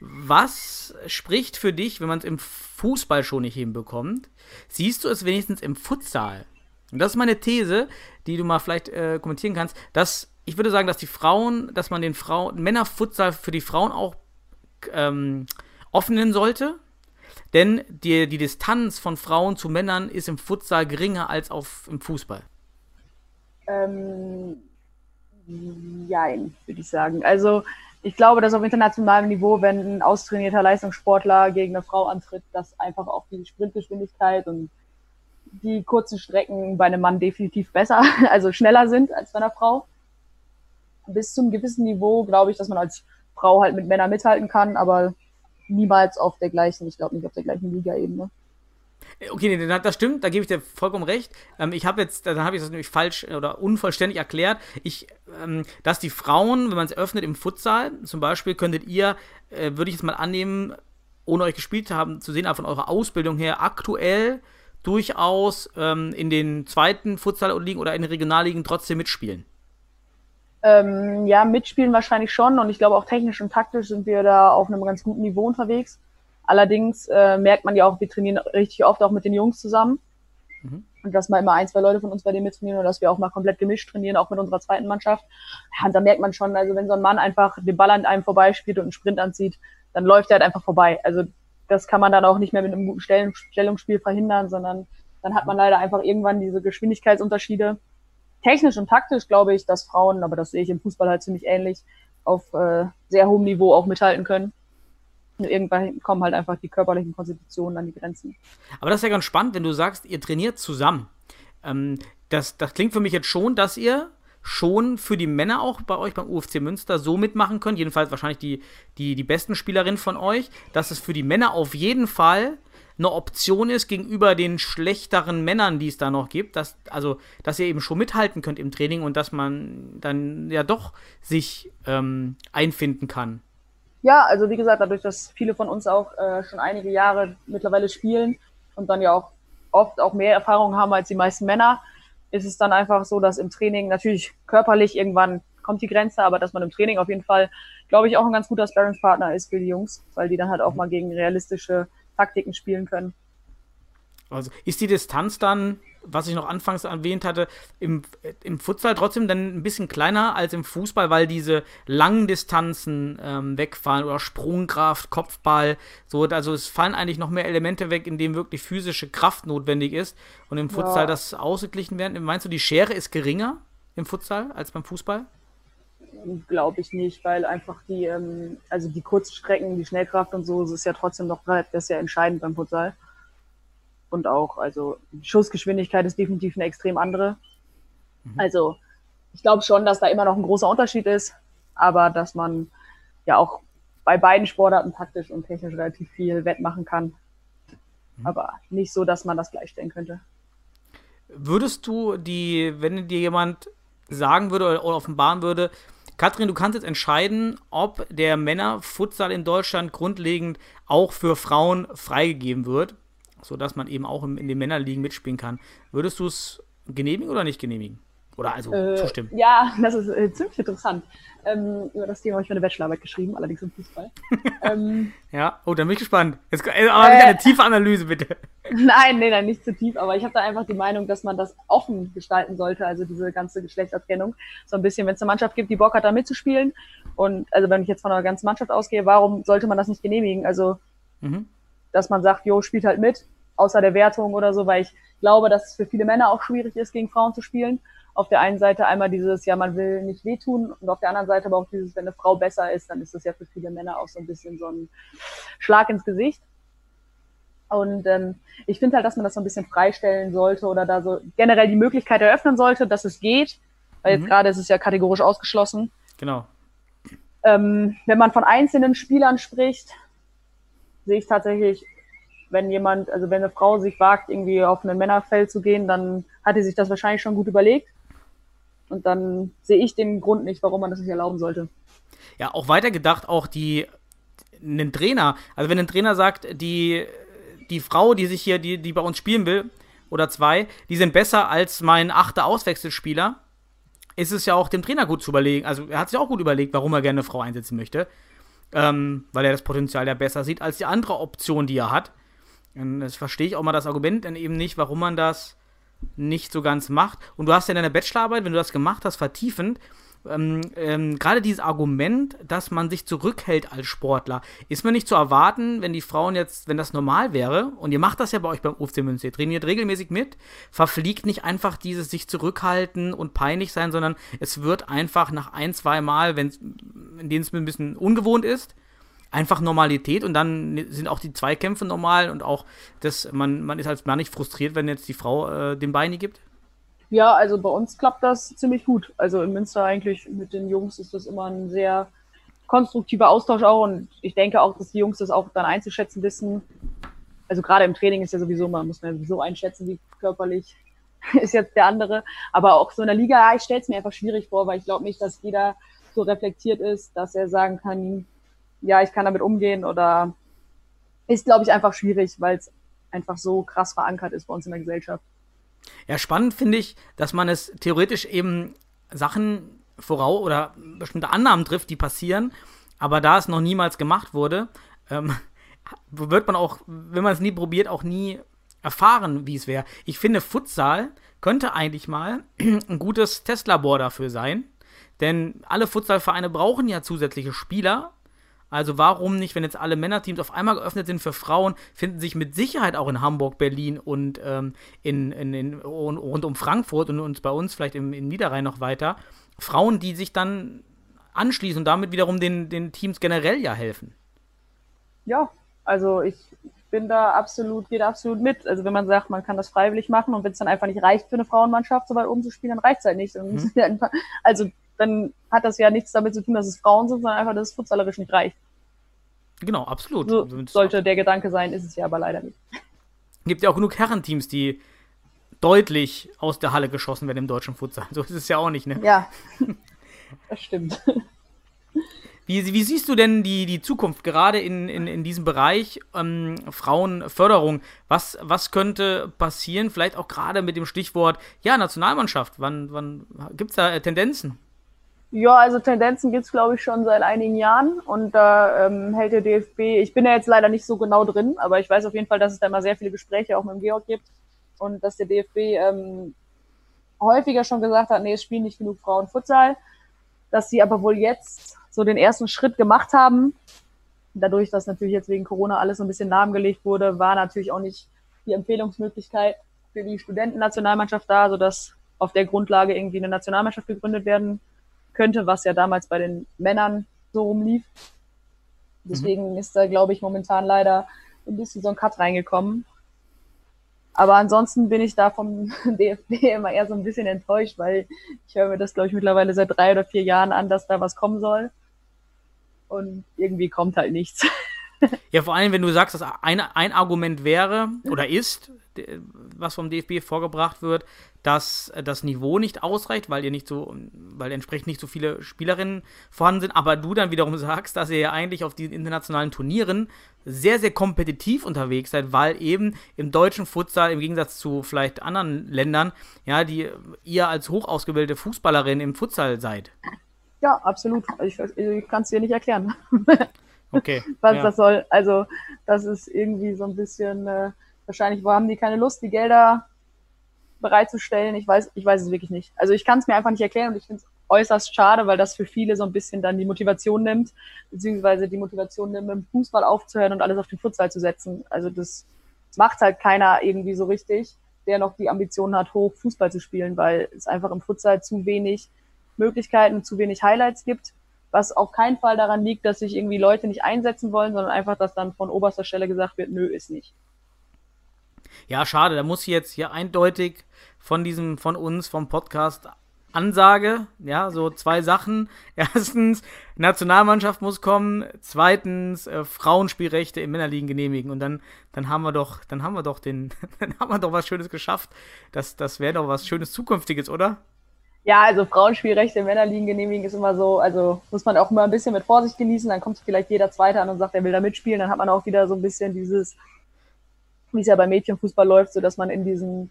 Was spricht für dich, wenn man es im Fußball schon nicht hinbekommt? Siehst du es wenigstens im Futsal? Und das ist meine These, die du mal vielleicht äh, kommentieren kannst, dass ich würde sagen, dass die Frauen, dass man den Frauen, Männerfutsal für die Frauen auch ähm, öffnen sollte. Denn die, die Distanz von Frauen zu Männern ist im Futsal geringer als auf, im Fußball. Ähm, würde ich sagen. Also ich glaube, dass auf internationalem Niveau, wenn ein austrainierter Leistungssportler gegen eine Frau antritt, dass einfach auch die Sprintgeschwindigkeit und die kurzen Strecken bei einem Mann definitiv besser, [LAUGHS] also schneller sind als bei einer Frau. Bis zum gewissen Niveau glaube ich, dass man als Frau halt mit Männern mithalten kann, aber niemals auf der gleichen, ich glaube nicht auf der gleichen Liga-Ebene. Okay, nee, das stimmt, da gebe ich dir vollkommen recht. Ähm, ich habe jetzt, dann habe ich das nämlich falsch oder unvollständig erklärt. Ich, ähm, dass die Frauen, wenn man es öffnet im Futsal, zum Beispiel, könntet ihr, äh, würde ich jetzt mal annehmen, ohne euch gespielt zu haben, zu sehen, aber von eurer Ausbildung her aktuell durchaus ähm, in den zweiten Futsal-Ligen oder in den Regionalligen trotzdem mitspielen? Ähm, ja, mitspielen wahrscheinlich schon und ich glaube auch technisch und taktisch sind wir da auf einem ganz guten Niveau unterwegs. Allerdings äh, merkt man ja auch, wir trainieren richtig oft auch mit den Jungs zusammen. Mhm. Und dass mal immer ein, zwei Leute von uns bei denen mittrainieren oder dass wir auch mal komplett gemischt trainieren, auch mit unserer zweiten Mannschaft. Ja, und da merkt man schon, also wenn so ein Mann einfach den Ball an einem vorbeispielt und einen Sprint anzieht, dann läuft er halt einfach vorbei. Also das kann man dann auch nicht mehr mit einem guten Stellung, Stellungsspiel verhindern, sondern dann hat man leider einfach irgendwann diese Geschwindigkeitsunterschiede. Technisch und taktisch glaube ich, dass Frauen, aber das sehe ich im Fußball halt ziemlich ähnlich, auf äh, sehr hohem Niveau auch mithalten können. Irgendwann kommen halt einfach die körperlichen Konstitutionen an die Grenzen. Aber das ist ja ganz spannend, wenn du sagst, ihr trainiert zusammen. Ähm, das, das klingt für mich jetzt schon, dass ihr schon für die Männer auch bei euch beim UFC Münster so mitmachen könnt, jedenfalls wahrscheinlich die, die, die besten Spielerinnen von euch, dass es für die Männer auf jeden Fall eine Option ist gegenüber den schlechteren Männern, die es da noch gibt, dass, also, dass ihr eben schon mithalten könnt im Training und dass man dann ja doch sich ähm, einfinden kann. Ja, also wie gesagt, dadurch, dass viele von uns auch äh, schon einige Jahre mittlerweile spielen und dann ja auch oft auch mehr Erfahrung haben als die meisten Männer, ist es dann einfach so, dass im Training natürlich körperlich irgendwann kommt die Grenze, aber dass man im Training auf jeden Fall, glaube ich, auch ein ganz guter Sparringspartner ist für die Jungs, weil die dann halt auch mal gegen realistische Taktiken spielen können. Also ist die Distanz dann, was ich noch anfangs erwähnt hatte, im, im Futsal trotzdem dann ein bisschen kleiner als im Fußball, weil diese langen Distanzen ähm, wegfallen oder Sprungkraft, Kopfball, so, also es fallen eigentlich noch mehr Elemente weg, in denen wirklich physische Kraft notwendig ist und im Futsal Ja. das ausgeglichen werden. Meinst du, die Schere ist geringer im Futsal als beim Fußball? Glaube ich nicht, weil einfach die, ähm, also die kurzen Strecken, die Schnellkraft und so, das ist ja trotzdem noch, das ist ja entscheidend beim Futsal. Und auch, also Schussgeschwindigkeit ist definitiv eine extrem andere. Also ich glaube schon, dass da immer noch ein großer Unterschied ist, aber dass man ja auch bei beiden Sportarten taktisch und technisch relativ viel wettmachen kann. Aber nicht so, dass man das gleichstellen könnte. Würdest du die, wenn dir jemand sagen würde oder offenbaren würde, Katrin, du kannst jetzt entscheiden, ob der Männerfutsal in Deutschland grundlegend auch für Frauen freigegeben wird, sodass man eben auch in den Männerligen mitspielen kann. Würdest du es genehmigen oder nicht genehmigen? Oder also Äh, zustimmen? Ja, das ist äh, ziemlich interessant. Ähm, über das Thema habe ich meine Bachelorarbeit geschrieben, allerdings im Fußball. [LAUGHS] ähm, Ja, oh, dann bin ich gespannt. Jetzt äh, aber Äh. eine tiefe Analyse, bitte. [LAUGHS] nein, nee, nein, nicht zu tief, aber ich habe da einfach die Meinung, dass man das offen gestalten sollte, also diese ganze Geschlechtertrennung. So ein bisschen, wenn es eine Mannschaft gibt, die Bock hat, da mitzuspielen. Und also wenn ich jetzt von einer ganzen Mannschaft ausgehe, warum sollte man das nicht genehmigen? Also, Mhm. Dass man sagt, jo, spielt halt mit, außer der Wertung oder so, weil ich glaube, dass es für viele Männer auch schwierig ist, gegen Frauen zu spielen. Auf der einen Seite einmal dieses, ja, man will nicht wehtun und auf der anderen Seite aber auch dieses, wenn eine Frau besser ist, dann ist das ja für viele Männer auch so ein bisschen so ein Schlag ins Gesicht. Und ähm, ich finde halt, dass man das so ein bisschen freistellen sollte oder da so generell die Möglichkeit eröffnen sollte, dass es geht. Weil jetzt Mhm. gerade ist es ja kategorisch ausgeschlossen. Genau. Ähm, wenn man von einzelnen Spielern spricht, sehe ich tatsächlich, wenn jemand, also wenn eine Frau sich wagt, irgendwie auf ein Männerfeld zu gehen, dann hat sie sich das wahrscheinlich schon gut überlegt. Und dann sehe ich den Grund nicht, warum man das nicht erlauben sollte. Ja, auch weitergedacht, auch die, einen Trainer, also wenn ein Trainer sagt, die, die Frau, die sich hier, die, die bei uns spielen will, oder zwei, die sind besser als mein achter Auswechselspieler, ist es ja auch dem Trainer gut zu überlegen. Also er hat sich auch gut überlegt, warum er gerne eine Frau einsetzen möchte. Ähm, weil er das Potenzial ja besser sieht als die andere Option, die er hat. Und das verstehe ich auch mal das Argument dann eben nicht, warum man das nicht so ganz macht. Und du hast ja in deiner Bachelorarbeit, wenn du das gemacht hast, vertiefend, ähm, ähm, gerade dieses Argument, dass man sich zurückhält als Sportler, ist mir nicht zu erwarten, wenn die Frauen jetzt, wenn das normal wäre, und ihr macht das ja bei euch beim UFC Münster, ihr trainiert regelmäßig mit, verfliegt nicht einfach dieses sich zurückhalten und peinlich sein, sondern es wird einfach nach ein, zwei Mal, wenn in denen es mir ein bisschen ungewohnt ist, einfach Normalität. Und dann sind auch die Zweikämpfe normal und auch das, man, man ist als Mann nicht frustriert, wenn jetzt die Frau äh, den Beini gibt. Ja, also bei uns klappt das ziemlich gut. Also in Münster eigentlich mit den Jungs ist das immer ein sehr konstruktiver Austausch auch und ich denke auch, dass die Jungs das auch dann einzuschätzen wissen. Also gerade im Training ist ja sowieso, man muss man ja sowieso einschätzen, wie körperlich [LAUGHS] ist jetzt der andere. Aber auch so in der Liga, ich stelle es mir einfach schwierig vor, weil ich glaube nicht, dass jeder so reflektiert ist, dass er sagen kann, ja, ich kann damit umgehen oder ist, glaube ich, einfach schwierig, weil es einfach so krass verankert ist bei uns in der Gesellschaft. Ja, spannend finde ich, dass man es theoretisch eben Sachen voraus oder bestimmte Annahmen trifft, die passieren, aber da es noch niemals gemacht wurde, ähm, [LAUGHS] wird man auch, wenn man es nie probiert, auch nie erfahren, wie es wäre. Ich finde, Futsal könnte eigentlich mal [CLEARS THROAT] ein gutes Testlabor dafür sein. Denn alle Futsalvereine brauchen ja zusätzliche Spieler. Also warum nicht, wenn jetzt alle Männerteams auf einmal geöffnet sind für Frauen, finden sich mit Sicherheit auch in Hamburg, Berlin und ähm, in, in, in, rund um Frankfurt und, und bei uns vielleicht im, im Niederrhein noch weiter Frauen, die sich dann anschließen und damit wiederum den, den Teams generell ja helfen. Ja, also ich bin da absolut, geht absolut mit. Also wenn man sagt, man kann das freiwillig machen und wenn es dann einfach nicht reicht für eine Frauenmannschaft, so weit oben zu spielen, dann reicht es halt nicht. Mhm. [LAUGHS] Also dann hat das ja nichts damit zu tun, dass es Frauen sind, sondern einfach, dass es futsallerisch nicht reicht. Genau, absolut. So sollte der Gedanke sein, ist es ja aber leider nicht. Gibt ja auch genug Herrenteams, die deutlich aus der Halle geschossen werden im deutschen Futsal. So ist es ja auch nicht, ne? Ja, [LAUGHS] das stimmt. Wie, wie, siehst du denn die, die Zukunft gerade in, in, in diesem Bereich ähm, Frauenförderung? Was, was könnte passieren? Vielleicht auch gerade mit dem Stichwort ja, Nationalmannschaft. Wann, wann gibt es da Tendenzen? Ja, also Tendenzen gibt's glaube ich, schon seit einigen Jahren und da ähm, hält der DFB, ich bin ja jetzt leider nicht so genau drin, aber ich weiß auf jeden Fall, dass es da immer sehr viele Gespräche auch mit dem Georg gibt und dass der DFB ähm, häufiger schon gesagt hat, nee, es spielen nicht genug Frauen Futsal, dass sie aber wohl jetzt so den ersten Schritt gemacht haben. Dadurch, dass natürlich jetzt wegen Corona alles so ein bisschen lahmgelegt wurde, war natürlich auch nicht die Empfehlungsmöglichkeit für die Studentennationalmannschaft da, sodass auf der Grundlage irgendwie eine Nationalmannschaft gegründet werden könnte, was ja damals bei den Männern so rumlief. Deswegen mhm. ist da, glaube ich, momentan leider ein bisschen so ein Cut reingekommen. Aber ansonsten bin ich da vom [LAUGHS] DFB immer eher so ein bisschen enttäuscht, weil ich höre mir das, glaube ich, mittlerweile seit drei oder vier Jahren an, dass da was kommen soll. Und irgendwie kommt halt nichts. [LAUGHS] Ja, vor allem, wenn du sagst, dass ein, ein Argument wäre oder ist, was vom DFB vorgebracht wird, dass das Niveau nicht ausreicht, weil ihr nicht so, weil entsprechend nicht so viele Spielerinnen vorhanden sind, aber du dann wiederum [LAUGHS] sagst, dass ihr ja eigentlich auf diesen internationalen Turnieren sehr, sehr kompetitiv unterwegs seid, weil eben im deutschen Futsal, im Gegensatz zu vielleicht anderen Ländern, ja, die ihr als hoch ausgebildete Fußballerin im Futsal seid. Ja, absolut. Ich, ich kann es dir nicht erklären. [LAUGHS] Okay. was ja. das soll. Also, das ist irgendwie so ein bisschen, äh, wahrscheinlich haben die keine Lust, die Gelder bereitzustellen. Ich weiß, ich weiß es wirklich nicht. Also ich kann es mir einfach nicht erklären und ich finde es äußerst schade, weil das für viele so ein bisschen dann die Motivation nimmt, beziehungsweise die Motivation nimmt, mit dem Fußball aufzuhören und alles auf den Futsal zu setzen. Also das macht halt keiner irgendwie so richtig, der noch die Ambition hat, hoch Fußball zu spielen, weil es einfach im Futsal zu wenig Möglichkeiten, zu wenig Highlights gibt was auf keinen Fall daran liegt, dass sich irgendwie Leute nicht einsetzen wollen, sondern einfach, dass dann von oberster Stelle gesagt wird, nö, ist nicht. Ja, schade, da muss ich jetzt hier eindeutig von diesem, von uns, vom Podcast Ansage, ja, so zwei Sachen. [LAUGHS] Erstens, Nationalmannschaft muss kommen. Zweitens, äh, Frauenspielrechte im Männerligen genehmigen. Und dann, dann haben wir doch, dann haben wir doch den, [LAUGHS] dann haben wir doch was Schönes geschafft. Das, das wäre doch was Schönes Zukünftiges, oder? Ja, also Frauenspielrechte in Männerligen genehmigen ist immer so, also muss man auch immer ein bisschen mit Vorsicht genießen, dann kommt vielleicht jeder Zweite an und sagt, er will da mitspielen, dann hat man auch wieder so ein bisschen dieses, wie es ja bei Mädchenfußball läuft, so dass man in diesen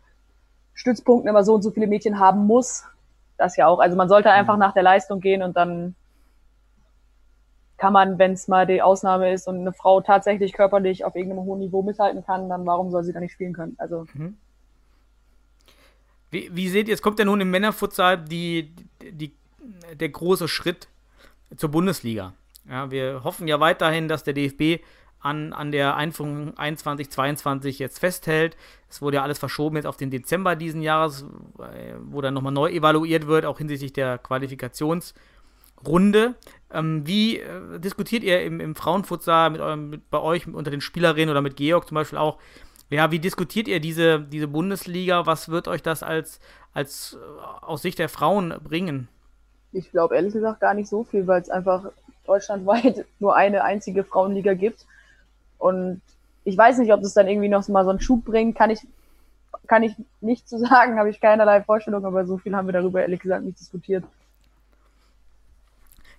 Stützpunkten immer so und so viele Mädchen haben muss. Das ja auch. Also man sollte einfach nach der Leistung gehen und dann kann man, wenn es mal die Ausnahme ist und eine Frau tatsächlich körperlich auf irgendeinem hohen Niveau mithalten kann, dann warum soll sie da nicht spielen können? Also mhm. Wie, wie seht ihr, es kommt ja nun im Männerfutsal die, die, der große Schritt zur Bundesliga. Ja, wir hoffen ja weiterhin, dass der DFB an, an der Einführung 21, 22 jetzt festhält. Es wurde ja alles verschoben jetzt auf den Dezember diesen Jahres, wo dann nochmal neu evaluiert wird, auch hinsichtlich der Qualifikationsrunde. Ähm, wie äh, diskutiert ihr im, im Frauenfutsal mit eurem, mit, bei euch unter den Spielerinnen oder mit Georg zum Beispiel auch ja, wie diskutiert ihr diese, diese Bundesliga? Was wird euch das als, als äh, aus Sicht der Frauen bringen? Ich glaube ehrlich gesagt gar nicht so viel, weil es einfach deutschlandweit [LAUGHS] nur eine einzige Frauenliga gibt. Und ich weiß nicht, ob das dann irgendwie noch mal so einen Schub bringt, kann ich, kann ich nicht zu sagen, habe ich keinerlei Vorstellung, aber so viel haben wir darüber ehrlich gesagt nicht diskutiert.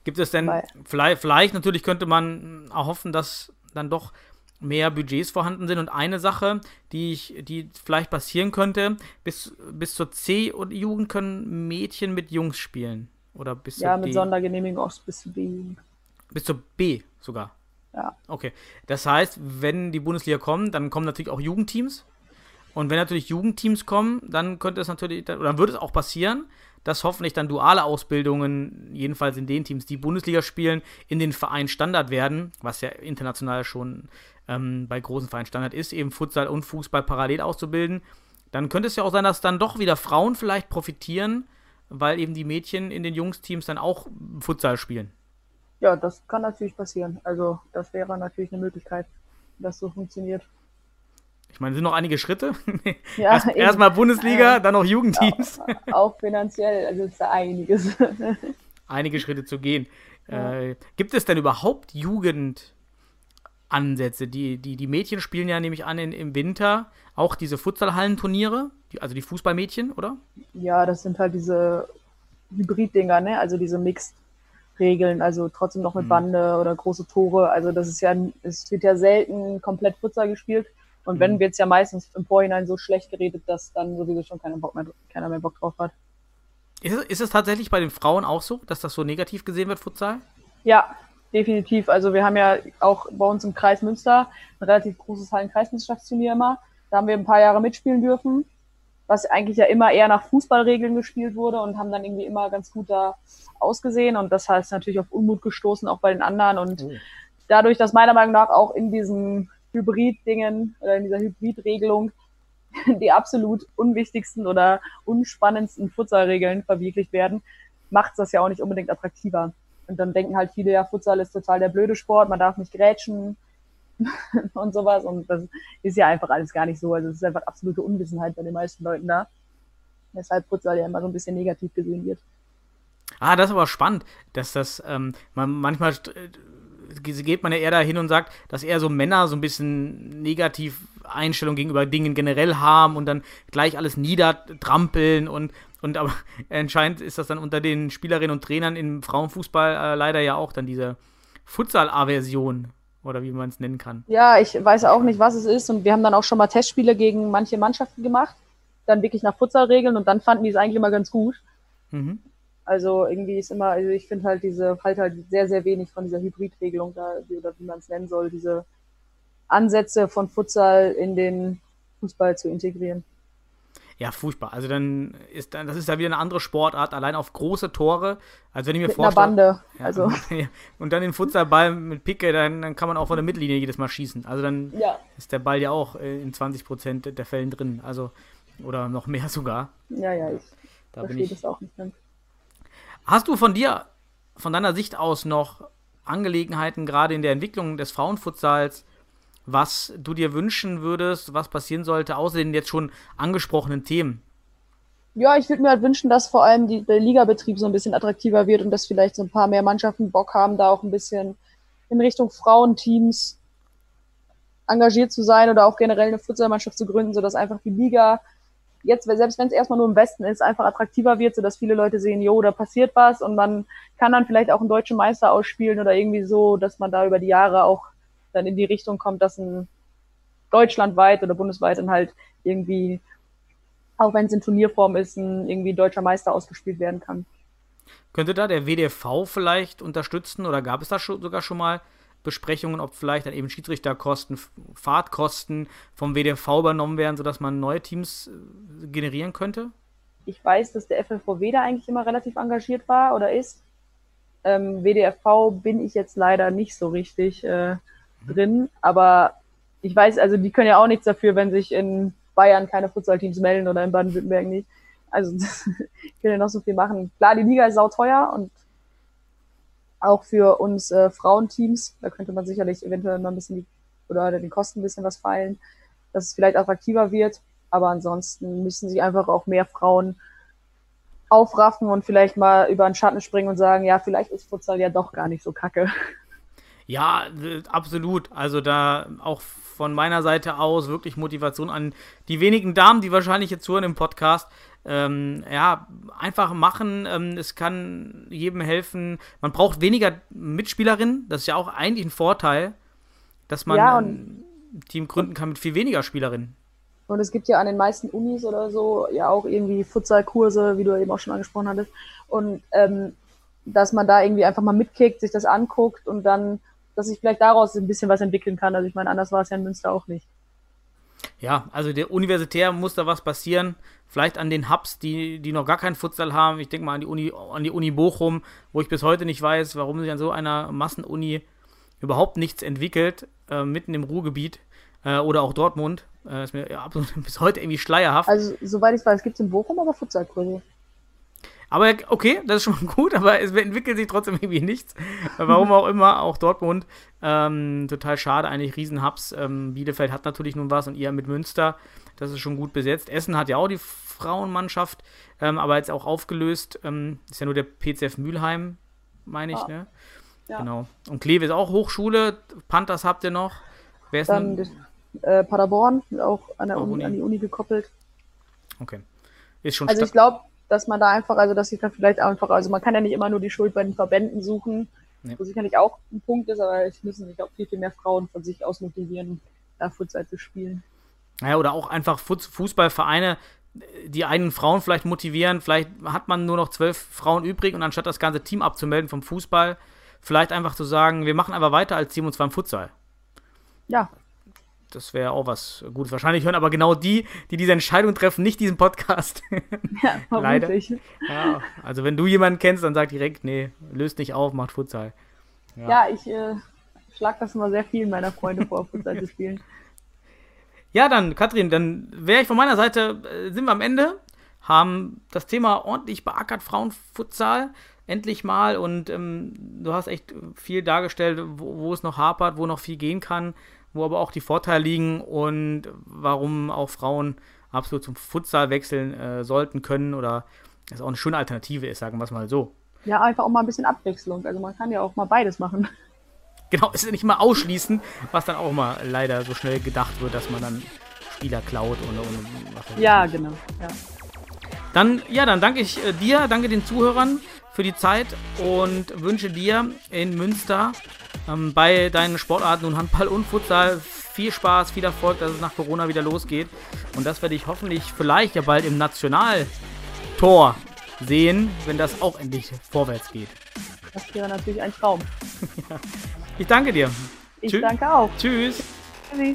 Gibt es denn, vielleicht, vielleicht natürlich könnte man erhoffen, dass dann doch mehr Budgets vorhanden sind. Und eine Sache, die ich, die vielleicht passieren könnte, bis, bis zur C-Jugend können Mädchen mit Jungs spielen. Oder bis Ja, mit D. Sondergenehmigung auch bis zur B. Bis zur B sogar. Ja. Okay. Das heißt, wenn die Bundesliga kommt, dann kommen natürlich auch Jugendteams. Und wenn natürlich Jugendteams kommen, dann könnte es natürlich, oder dann würde es auch passieren, dass hoffentlich dann duale Ausbildungen, jedenfalls in den Teams, die Bundesliga spielen, in den Verein Standard werden, was ja international schon ähm, bei großen Vereinen Standard ist, eben Futsal und Fußball parallel auszubilden. Dann könnte es ja auch sein, dass dann doch wieder Frauen vielleicht profitieren, weil eben die Mädchen in den Jungsteams dann auch Futsal spielen. Ja, das kann natürlich passieren. Also das wäre natürlich eine Möglichkeit, dass so funktioniert. Ich meine, sind noch einige Schritte. [LAUGHS] Ja, Erst. Erstmal Bundesliga, Ja. dann noch Jugendteams. Auch finanziell, also ist da einiges. [LAUGHS] Einige Schritte zu gehen. Äh, gibt es denn überhaupt Jugendansätze? Die, die, die Mädchen spielen ja nämlich an in, im Winter auch diese Futsalhallenturniere, die, also die Fußballmädchen, oder? Ja, das sind halt diese Hybrid-Dinger, ne? Also diese Mixed-Regeln, also trotzdem noch mit Mhm. Bande oder große Tore. Also das ist ja, es wird ja selten komplett Futsal gespielt. Und wenn, Mhm. wird es ja meistens im Vorhinein so schlecht geredet, dass dann sowieso schon keiner, Bock mehr, keiner mehr Bock drauf hat. Ist es, ist es tatsächlich bei den Frauen auch so, dass das so negativ gesehen wird, Futsal? Ja, definitiv. Also wir haben ja auch bei uns im Kreis Münster ein relativ großes Hallen-Kreismeisterschaftsturnier immer. Da haben wir ein paar Jahre mitspielen dürfen, was eigentlich ja immer eher nach Fußballregeln gespielt wurde und haben dann irgendwie immer ganz gut da ausgesehen. Und das heißt natürlich auf Unmut gestoßen, auch bei den anderen. Und dadurch, dass meiner Meinung nach auch in diesen Hybrid-Dingen oder in dieser Hybrid-Regelung [LAUGHS] die absolut unwichtigsten oder unspannendsten Futsalregeln verwirklicht werden, macht das ja auch nicht unbedingt attraktiver. Und dann denken halt viele, ja, Futsal ist total der blöde Sport, man darf nicht grätschen [LAUGHS] und sowas. Und das ist ja einfach alles gar nicht so. Also es ist einfach absolute Unwissenheit bei den meisten Leuten da. Weshalb Futsal ja immer so ein bisschen negativ gesehen wird. Ah, das ist aber spannend, dass das, ähm, man, manchmal äh, geht man ja eher dahin und sagt, dass eher so Männer so ein bisschen negativ Einstellung gegenüber Dingen generell haben und dann gleich alles niedertrampeln und, und aber [LAUGHS] anscheinend ist das dann unter den Spielerinnen und Trainern im Frauenfußball äh, leider ja auch dann diese Futsal-Aversion oder wie man es nennen kann. Ja, ich weiß auch nicht, was es ist. Und wir haben dann auch schon mal Testspiele gegen manche Mannschaften gemacht. Dann wirklich nach Futsalregeln und dann fanden die es eigentlich immer ganz gut. Mhm. Also irgendwie ist immer, also ich finde halt diese, halt halt sehr, sehr wenig von dieser Hybridregelung da, wie- oder wie man es nennen soll, diese Ansätze von Futsal in den Fußball zu integrieren. Ja, furchtbar. Also dann ist dann, das ist ja wieder eine andere Sportart, allein auf große Tore. Also wenn ich mir Mit einer vorstelle. Bande. Ja, Also. [LAUGHS] Und dann den Futsalball mit Picke, dann, dann kann man auch von der Mittellinie jedes Mal schießen. Also dann ja, ist der Ball ja auch äh, in 20% der Fällen drin. Also, oder noch mehr sogar. ja, ja, ich Da bin verstehe ich. das auch nicht ganz. Hast du von dir, von deiner Sicht aus noch Angelegenheiten, gerade in der Entwicklung des Frauenfutsals, was du dir wünschen würdest, was passieren sollte, außer den jetzt schon angesprochenen Themen? Ja, ich würde mir halt wünschen, dass vor allem die, der Ligabetrieb so ein bisschen attraktiver wird und dass vielleicht so ein paar mehr Mannschaften Bock haben, da auch ein bisschen in Richtung Frauenteams engagiert zu sein oder auch generell eine Futsalmannschaft zu gründen, sodass einfach die Liga jetzt, selbst wenn es erstmal nur im Westen ist, einfach attraktiver wird, sodass viele Leute sehen, jo, da passiert was und man kann dann vielleicht auch einen deutschen Meister ausspielen oder irgendwie so, dass man da über die Jahre auch dann in die Richtung kommt, dass ein deutschlandweit oder bundesweit dann halt irgendwie auch wenn es in Turnierform ist, ein irgendwie deutscher Meister ausgespielt werden kann. Könnte da der WDV vielleicht unterstützen oder gab es da schon, sogar schon mal Besprechungen, ob vielleicht dann eben Schiedsrichterkosten, Fahrtkosten vom WDV übernommen werden, sodass man neue Teams äh, generieren könnte? Ich weiß, dass der FLVW da eigentlich immer relativ engagiert war oder ist. Ähm, WDFV bin ich jetzt leider nicht so richtig äh, drin, aber ich weiß, also die können ja auch nichts dafür, wenn sich in Bayern keine Futsalteams melden oder in Baden-Württemberg nicht. Also [LAUGHS] das können ja noch so viel machen. Klar, die Liga ist sauteuer und auch für uns äh, Frauenteams, da könnte man sicherlich eventuell mal ein bisschen die, oder den Kosten ein bisschen was feilen, dass es vielleicht attraktiver wird. Aber ansonsten müssen sich einfach auch mehr Frauen aufraffen und vielleicht mal über den Schatten springen und sagen, ja, vielleicht ist Futsal ja doch gar nicht so kacke. Ja, absolut. Also da auch von meiner Seite aus wirklich Motivation an die wenigen Damen, die wahrscheinlich jetzt hören im Podcast. Ähm, ja, einfach machen. Ähm, es kann jedem helfen. Man braucht weniger Mitspielerinnen. Das ist ja auch eigentlich ein Vorteil, dass man Ja, ein Team gründen kann mit viel weniger Spielerinnen. Und es gibt ja an den meisten Unis oder so ja auch irgendwie Futsalkurse, wie du eben auch schon angesprochen hattest. Und ähm, dass man da irgendwie einfach mal mitkickt, sich das anguckt und dann dass sich vielleicht daraus ein bisschen was entwickeln kann. Also ich meine, anders war es ja in Münster auch nicht. Ja, also der Universitär muss da was passieren. Vielleicht an den Hubs, die, die noch gar keinen Futsal haben. Ich denke mal an die, Uni, an die Uni Bochum, wo ich bis heute nicht weiß, warum sich an so einer Massenuni überhaupt nichts entwickelt, äh, mitten im Ruhrgebiet. Äh, oder auch Dortmund. Äh, ist mir ja, [LAUGHS] bis heute irgendwie schleierhaft. Also, soweit ich weiß, gibt es in Bochum aber Futsalkurse. Aber okay, das ist schon mal [LAUGHS] gut, aber es entwickelt sich trotzdem irgendwie nichts. Warum auch immer, auch Dortmund. Ähm, total schade, eigentlich Riesenhubs. Ähm, Bielefeld hat natürlich nun was und ihr mit Münster, das ist schon gut besetzt. Essen hat ja auch die Frauenmannschaft, ähm, aber jetzt auch aufgelöst. Ähm, ist ja nur der PCF Mülheim, meine ich, Ja. ne? Ja. Genau. Und Kleve ist auch Hochschule. Panthers habt ihr noch. Wer ist Dann denn? äh, Paderborn, auch an, der Auch Uni, Uni. an die Uni gekoppelt. Okay. Ist schon Also ich glaube, dass man da einfach, also dass sich da vielleicht einfach, also man kann ja nicht immer nur die Schuld bei den Verbänden suchen, Nee. wo sicherlich auch ein Punkt ist, aber es müssen sich auch viel, viel mehr Frauen von sich aus motivieren, da Futsal zu spielen. Ja, oder auch einfach Fuß- Fußballvereine, die eigenen Frauen vielleicht motivieren. Vielleicht hat man nur noch zwölf Frauen übrig und anstatt das ganze Team abzumelden vom Fußball, vielleicht einfach zu sagen, wir machen einfach weiter als Team und zwar im Futsal. Ja, Das wäre auch was Gutes. Wahrscheinlich hören aber genau die, die diese Entscheidung treffen, nicht diesen Podcast. [LAUGHS] [LAUGHS] ja Leider. ja, also wenn du jemanden kennst, dann sag direkt, nee, löst nicht auf, macht Futsal. Ja, ich äh, schlag das immer sehr vielen meiner Freunde vor, Futsal zu spielen. [LAUGHS] Ja, dann, Katrin, dann wäre ich von meiner Seite, äh, sind wir am Ende, haben das Thema ordentlich beackert, Frauenfutsal, endlich mal. Und ähm, du hast echt viel dargestellt, wo, wo es noch hapert, wo noch viel gehen kann, wo aber auch die Vorteile liegen und warum auch Frauen absolut zum Futsal wechseln äh, sollten können oder es auch eine schöne Alternative ist, sagen wir es mal so. Ja, einfach auch mal ein bisschen Abwechslung. Also man kann ja auch mal beides machen. [LAUGHS] Genau, es ist nicht mal ausschließen, was dann auch mal leider so schnell gedacht wird, dass man dann Spieler klaut und, weiß ich. Ja, genau. Ja. Dann, ja, dann danke ich äh, dir, danke den Zuhörern für die Zeit und wünsche dir in Münster ähm, bei deinen Sportarten und Handball und Futsal viel Spaß, viel Erfolg, dass es nach Corona wieder losgeht und dass wir dich hoffentlich vielleicht ja bald im Nationaltor sehen, wenn das auch endlich vorwärts geht. Das wäre natürlich ein Traum. [LAUGHS] Ich danke dir. Ich Tschü- danke auch. Tschüss. Tschüssi.